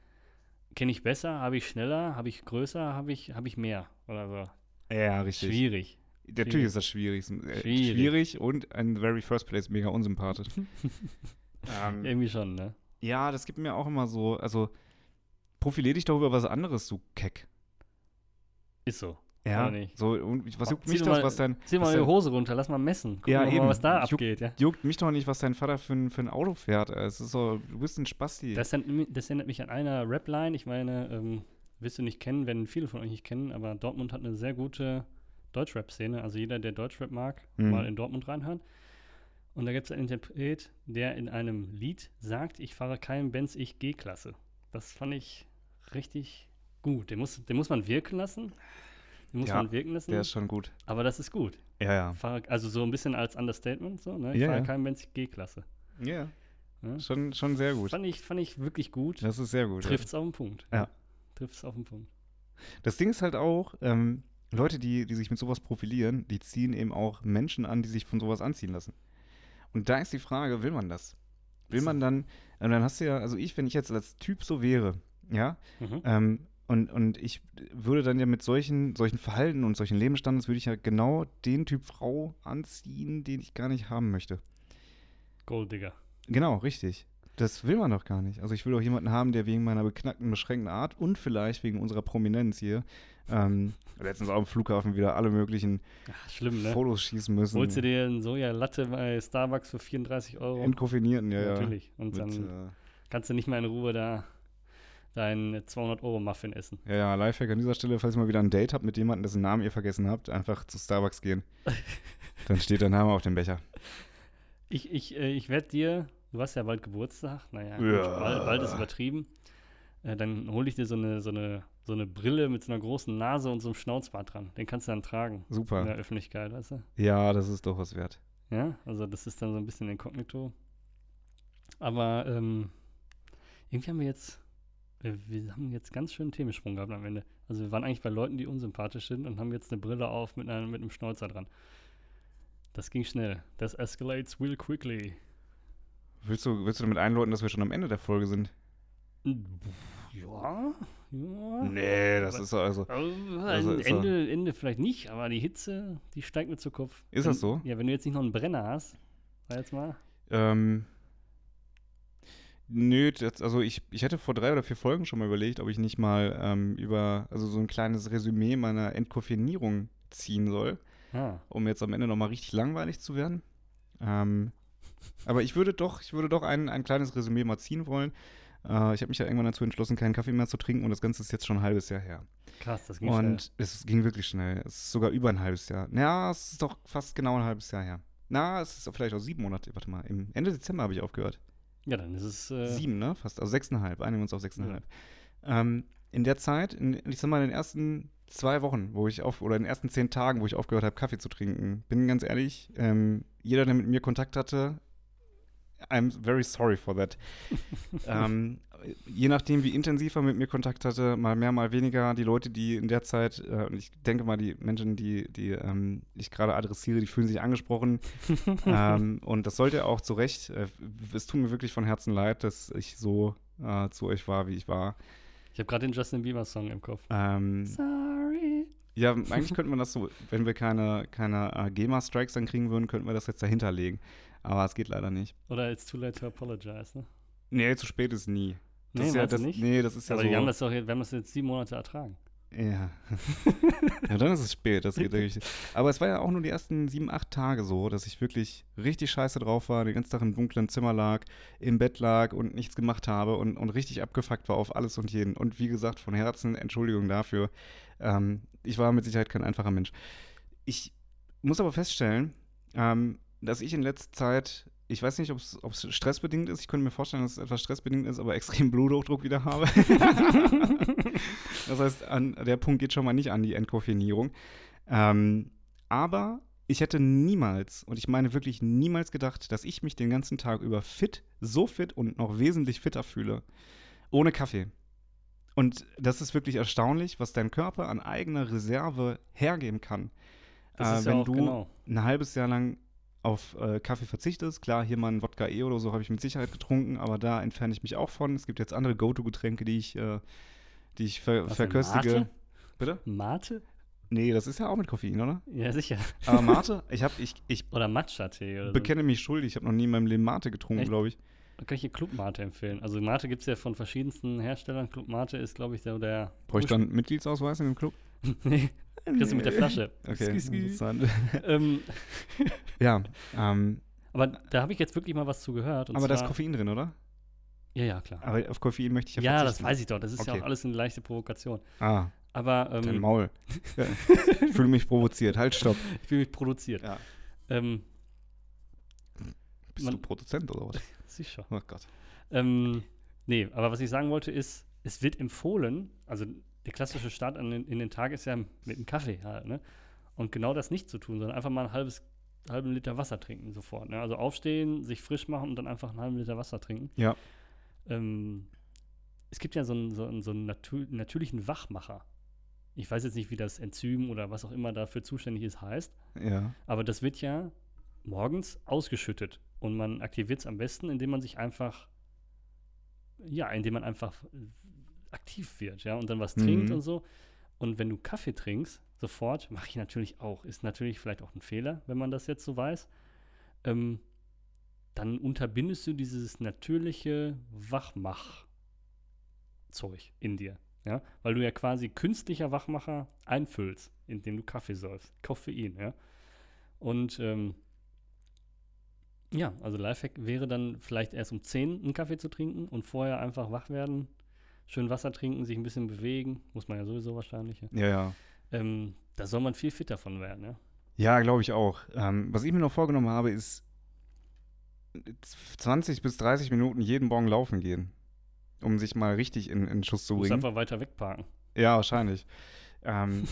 kenne ich besser, habe ich schneller, habe ich größer, habe ich, habe ich mehr. Oder so. Ja, richtig. Schwierig. Natürlich Schwierig. ist das schwierig. Äh, Schwierig. schwierig und in the very first place mega unsympathisch. (laughs) ähm, Irgendwie schon, ne? ja, das gibt mir auch immer so, also profilier dich doch über was anderes, du Keck. Ist so. Ja, so, und was juckt Zieh mich doch das, mal- was dein, Zieh was mal die dein, Hose runter, lass mal messen. Gucken Ja, wir eben. mal, was da abgeht, ja. juckt mich doch nicht, was dein Vater für ein, für ein Auto fährt. Es ist so, du bist ein Spasti. Das, das erinnert mich an einer Rap-Line. Ich meine, ähm, wirst du nicht kennen, werden viele von euch nicht kennen, aber Dortmund hat eine sehr gute Deutschrap-Szene. Also jeder, der Deutschrap mag, Mhm. mal in Dortmund reinhören. Und da gibt es einen Interpret, der in einem Lied sagt, ich fahre keinen Benz, ich G-Klasse. Das fand ich richtig gut. Den muss, den muss man wirken lassen. Den muss Ja, man wirken lassen. Der ist schon gut. aber das ist gut. Ja, ja. Fahre, also so ein bisschen als Understatement. So, ne? Ich Ja, fahre ja. keinen Benz, ich G-Klasse. Ja, Ja? schon, schon sehr gut. Fand, ich, fand ich wirklich gut. Das ist sehr gut. ja. Trifft's auf den Punkt. Ja. Trifft's auf den Punkt. Das Ding ist halt auch, ähm, Leute, die, die sich mit sowas profilieren, die ziehen eben auch Menschen an, die sich von sowas anziehen lassen. Und da ist die Frage, will man das? Will man dann, und dann hast du ja, also ich, wenn ich jetzt als Typ so wäre, ja, Mhm. ähm, und, und ich würde dann ja mit solchen, solchen Verhalten und solchen Lebensstandards, würde ich ja genau den Typ Frau anziehen, den ich gar nicht haben möchte. Golddigger. Genau, richtig. Das will man doch gar nicht. Also ich will doch jemanden haben, der wegen meiner beknackten, beschränkten Art und vielleicht wegen unserer Prominenz hier ähm, (laughs) letztens auch am Flughafen wieder alle möglichen Ach, schlimm, ne? Fotos schießen müssen. Holst du dir einen Soja-Latte bei Starbucks für 34 Euro? Entkoffinierten, ja, ja. Natürlich. Und Mit, dann äh, kannst du nicht mehr in Ruhe da deinen 200-Euro-Muffin essen. ja, ja, Lifehack an dieser Stelle, falls ihr mal wieder ein Date habt mit jemandem, dessen Namen ihr vergessen habt, einfach zu Starbucks gehen. (laughs) Dann steht der Name auf dem Becher. Ich, ich, äh, ich werde dir, du hast ja bald Geburtstag, naja, gut, Ja. bald, bald ist übertrieben. Äh, dann hole ich dir so eine, so, eine, so eine Brille mit so einer großen Nase und so einem Schnauzbart dran. Den kannst du dann tragen in der Super. Öffentlichkeit, weißt du? Ja, das ist doch was wert. Ja, also das ist dann so ein bisschen inkognito. Aber ähm, irgendwie haben wir jetzt, äh, wir haben jetzt ganz schön Themensprung gehabt am Ende. Also wir waren eigentlich bei Leuten, die unsympathisch sind und haben jetzt eine Brille auf mit, einer, mit einem Schnäuzer dran. Das ging schnell. Das escalates real quickly. Willst du, willst du damit einläuten, dass wir schon am Ende der Folge sind? Ja, ja. Nee, das Aber- ist also. Also, Also ist Ende, Ende vielleicht nicht, aber die Hitze, die steigt mir zu Kopf. Ist wenn, das so? Ja, wenn du jetzt nicht noch einen Brenner hast, sag jetzt mal. Ähm, nö, das, also ich, ich hätte vor drei oder vier Folgen schon mal überlegt, ob ich nicht mal ähm, über, also so ein kleines Resümee meiner Entkoffinierung ziehen soll, Ah, um jetzt am Ende nochmal richtig langweilig zu werden. Ähm, Aber ich würde doch, ich würde doch ein, ein kleines Resümee mal ziehen wollen. Äh, ich habe mich ja irgendwann dazu entschlossen, keinen Kaffee mehr zu trinken und das Ganze ist jetzt schon ein halbes Jahr her. Krass, das ging Und schnell. es ging wirklich schnell. Es ist sogar über ein halbes Jahr. Ja, es ist doch fast genau ein halbes Jahr her. Na, es ist vielleicht auch sieben Monate. Warte mal, im Ende Dezember habe ich aufgehört. Ja, dann ist es. Äh, Sieben, ne? Fast. Also sechseinhalb. Einigen wir uns auf sechseinhalb. Ähm, in der Zeit, in, ich sag mal, in den ersten zwei Wochen, wo ich auf, oder in den ersten zehn Tagen, wo ich aufgehört habe, Kaffee zu trinken, bin ganz ehrlich, ähm, jeder, der mit mir Kontakt hatte, I'm very sorry for that. (laughs) ähm, je nachdem, wie intensiv er mit mir Kontakt hatte, mal mehr, mal weniger, die Leute, die in der Zeit, äh, und ich denke mal, die Menschen, die, die ähm, ich gerade adressiere, die fühlen sich angesprochen. (laughs) ähm, und das sollte auch zu Recht. Äh, es tut mir wirklich von Herzen leid, dass ich so äh, zu euch war, wie ich war. Ich habe gerade den Justin Bieber-Song im Kopf. Ähm, Sorry. ja, eigentlich könnte man das so, wenn wir keine, keine äh, GEMA-Strikes dann kriegen würden, könnten wir das jetzt dahinter legen. Aber es geht leider nicht. Oder It's too late to apologize, ne? Nee, zu spät ist nie. Das Nee, ist ja, das, nicht? Nee, das ist ja Aber so. wir haben das doch, jetzt- wir haben das jetzt sieben Monate ertragen. Ja. (laughs) ja, dann ist es spät. Das geht richtig. Aber es war ja auch nur die ersten sieben, acht Tage so, dass ich wirklich richtig scheiße drauf war, den ganzen Tag im dunklen Zimmer lag, im Bett lag und nichts gemacht habe und, und richtig abgefuckt war auf alles und jeden. Und wie gesagt, von Herzen Entschuldigung dafür. Ähm, ich war mit Sicherheit kein einfacher Mensch. Ich muss aber feststellen, ähm, dass ich in letzter Zeit, ich weiß nicht, ob es stressbedingt ist, ich könnte mir vorstellen, dass es etwas stressbedingt ist, aber (laughs) extrem Bluthochdruck wieder habe. (laughs) das heißt, an, der Punkt geht schon mal nicht an die Entkoffinierung. Ähm, aber ich hätte niemals, und ich meine wirklich niemals gedacht, dass ich mich den ganzen Tag über fit, so fit und noch wesentlich fitter fühle, ohne Kaffee. Und das ist wirklich erstaunlich, was dein Körper an eigener Reserve hergeben kann. Das Äh, ist ja wenn auch du genau. ein halbes Jahr lang auf äh, Kaffee verzichtest. Klar, hier mal ein Wodka E oder so habe ich mit Sicherheit getrunken, aber da entferne ich mich auch von. Es gibt jetzt andere Go-To-Getränke, die ich, äh, die ich ver Was verköstige. Mate? Bitte? Mate? Nee, das ist ja auch mit Koffein, oder? Ja, sicher. Aber Mate, (laughs) ich habe, ich, ich Oder Matcha-Tee oder bekenne mich schuldig. Ich habe noch nie in meinem Leben Mate getrunken, glaube ich. so. Da kann ich hier Club Mate empfehlen. Also Mate gibt es ja von verschiedensten Herstellern. Club Mate ist, glaube ich, so der. Brauche ich dann einen Mitgliedsausweis in dem Club? (laughs) nee, kriegst du mit der Flasche. Okay, Ski, interessant. (laughs) ähm, (laughs) ja, ähm, aber da habe ich jetzt wirklich mal was zu gehört. Aber da ist Koffein drin, oder? Ja, ja, klar. Aber auf Koffein möchte ich ja Ja, das verzichten. weiß ich doch. Das ist ja Okay. auch alles eine leichte Provokation. Ah, Aber dein ähm, Maul. Ja. (laughs) ich fühle mich provoziert. Halt, stopp. ich fühle mich produziert. Ja. Ähm, Bist Man- du Produzent oder was? sicher. Oh Gott. Ähm, nee, aber was ich sagen wollte ist, es wird empfohlen, also der klassische Start den, in den Tag ist ja mit einem Kaffee halt, ne? Und genau das nicht zu tun, sondern einfach mal ein halbes, halben Liter Wasser trinken sofort. Ne? Also aufstehen, sich frisch machen und dann einfach einen halben Liter Wasser trinken. Ja. Ähm, es gibt ja so einen, so einen, so einen natür natürlichen Wachmacher. Ich weiß jetzt nicht, wie das Enzym oder was auch immer dafür zuständig ist, heißt. Ja. Aber das wird ja morgens ausgeschüttet. Und man aktiviert es am besten, indem man sich einfach, ja, indem man einfach aktiv wird, ja, und dann was trinkt Mhm. und so. Und wenn du Kaffee trinkst, sofort, mache ich natürlich auch, ist natürlich vielleicht auch ein Fehler, wenn man das jetzt so weiß, ähm, dann unterbindest du dieses natürliche Wachmach-Zeug in dir. Ja, weil du ja quasi künstlicher Wachmacher einfüllst, indem du Kaffee säufst. Koffein, ja. Und ähm, ja, also Lifehack wäre dann vielleicht erst um 10 einen Kaffee zu trinken und vorher einfach wach werden, schön Wasser trinken, sich ein bisschen bewegen, muss man ja sowieso wahrscheinlich. Ja. Ja, ja. Ähm, da soll man viel fitter von werden, ja. Ja, glaube ich auch. Ähm, was ich mir noch vorgenommen habe, ist 20 bis 30 Minuten jeden Morgen laufen gehen, um sich mal richtig in, in Schuss zu Du musst bringen. einfach weiter wegparken. Ja, wahrscheinlich. ähm,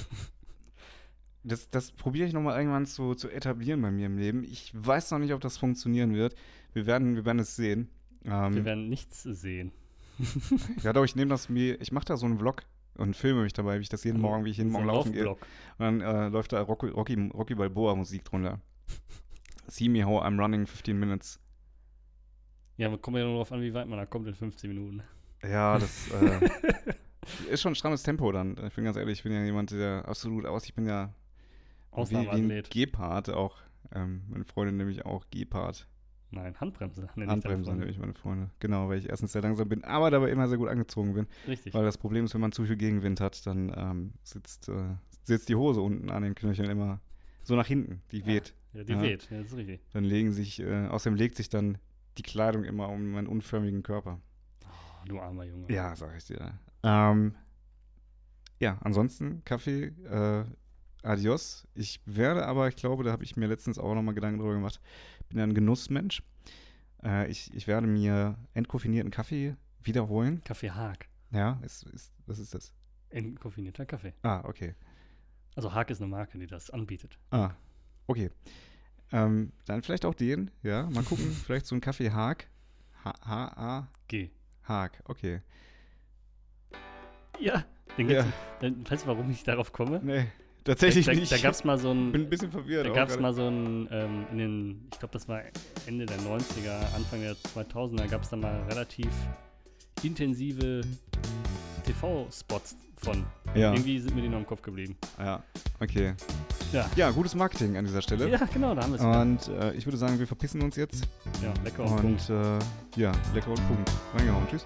(laughs) das das probiere ich nochmal irgendwann zu, zu etablieren bei mir im Leben. Ich weiß noch nicht, ob das funktionieren wird. Wir werden, wir werden es sehen. Ähm, Wir werden nichts sehen. (laughs) ja, doch, ich nehme das mir, ich mache da so einen Vlog und filme mich dabei, wie ich das jeden Morgen, wie ich jeden So Morgen laufen gehe. Und dann äh, läuft da Rocky, Rocky, Rocky Balboa Musik drunter. See me how I'm running 15 minutes. Ja, aber kommt ja nur darauf an, wie weit man da kommt in 15 Minuten. Ja, das äh, (laughs) ist schon ein strammes Tempo dann. Ich bin ganz ehrlich, ich bin ja jemand, der absolut aus, ich bin ja wie, wie ein. Gepard auch. Ähm, meine Freundin nämlich auch Gepard. Nein, Handbremse. (laughs) ich Handbremse Freundin. nämlich meine Freunde. Genau, weil ich erstens sehr langsam bin, aber dabei immer sehr gut angezogen bin. Richtig. Weil das Problem ist, wenn man zu viel Gegenwind hat, dann ähm, sitzt, äh, sitzt die Hose unten an den Knöcheln immer so nach hinten. Die Ja. weht. Ja, die Ja. weht, ja, das ist richtig. Dann legen sich, äh, außerdem legt sich dann die Kleidung immer um meinen unförmigen Körper. Oh, du armer Junge. Ja, sag ich dir. Ähm, ja, ansonsten Kaffee, äh, adios. Ich werde aber, ich glaube, da habe ich mir letztens auch nochmal Gedanken drüber gemacht, bin ja ein Genussmensch. Äh, ich, ich werde mir entkoffinierten Kaffee wiederholen. Kaffee Haag. Ja, ist, ist, was ist das? Entkoffinierter Kaffee. Ah, okay. Also Haag ist eine Marke, die das anbietet. Ah, okay. Ähm, dann vielleicht auch den, ja. Mal gucken, (laughs) vielleicht so ein Kaffee Haag. H-A, G. Haag, okay. Ja, den Ja. gibt's. Dann, weißt du, warum ich darauf komme? Nee, tatsächlich da, nicht. Da gab es mal so ein. bin ein bisschen verwirrt. Da gab es mal so ein, ähm, in den, ich glaube, das war Ende der 90er, Anfang der 2000er, gab es da mal relativ intensive TV-Spots von. Ja, Irgendwie sind mir die noch im Kopf geblieben. ja, okay. Ja. Ja, gutes Marketing an dieser Stelle. Ja, genau, da haben wir es. Und äh, ich würde sagen, wir verpissen uns jetzt. Ja, lecker und Punkt. Und äh, ja, lecker und Punkt. Reingehauen. Tschüss.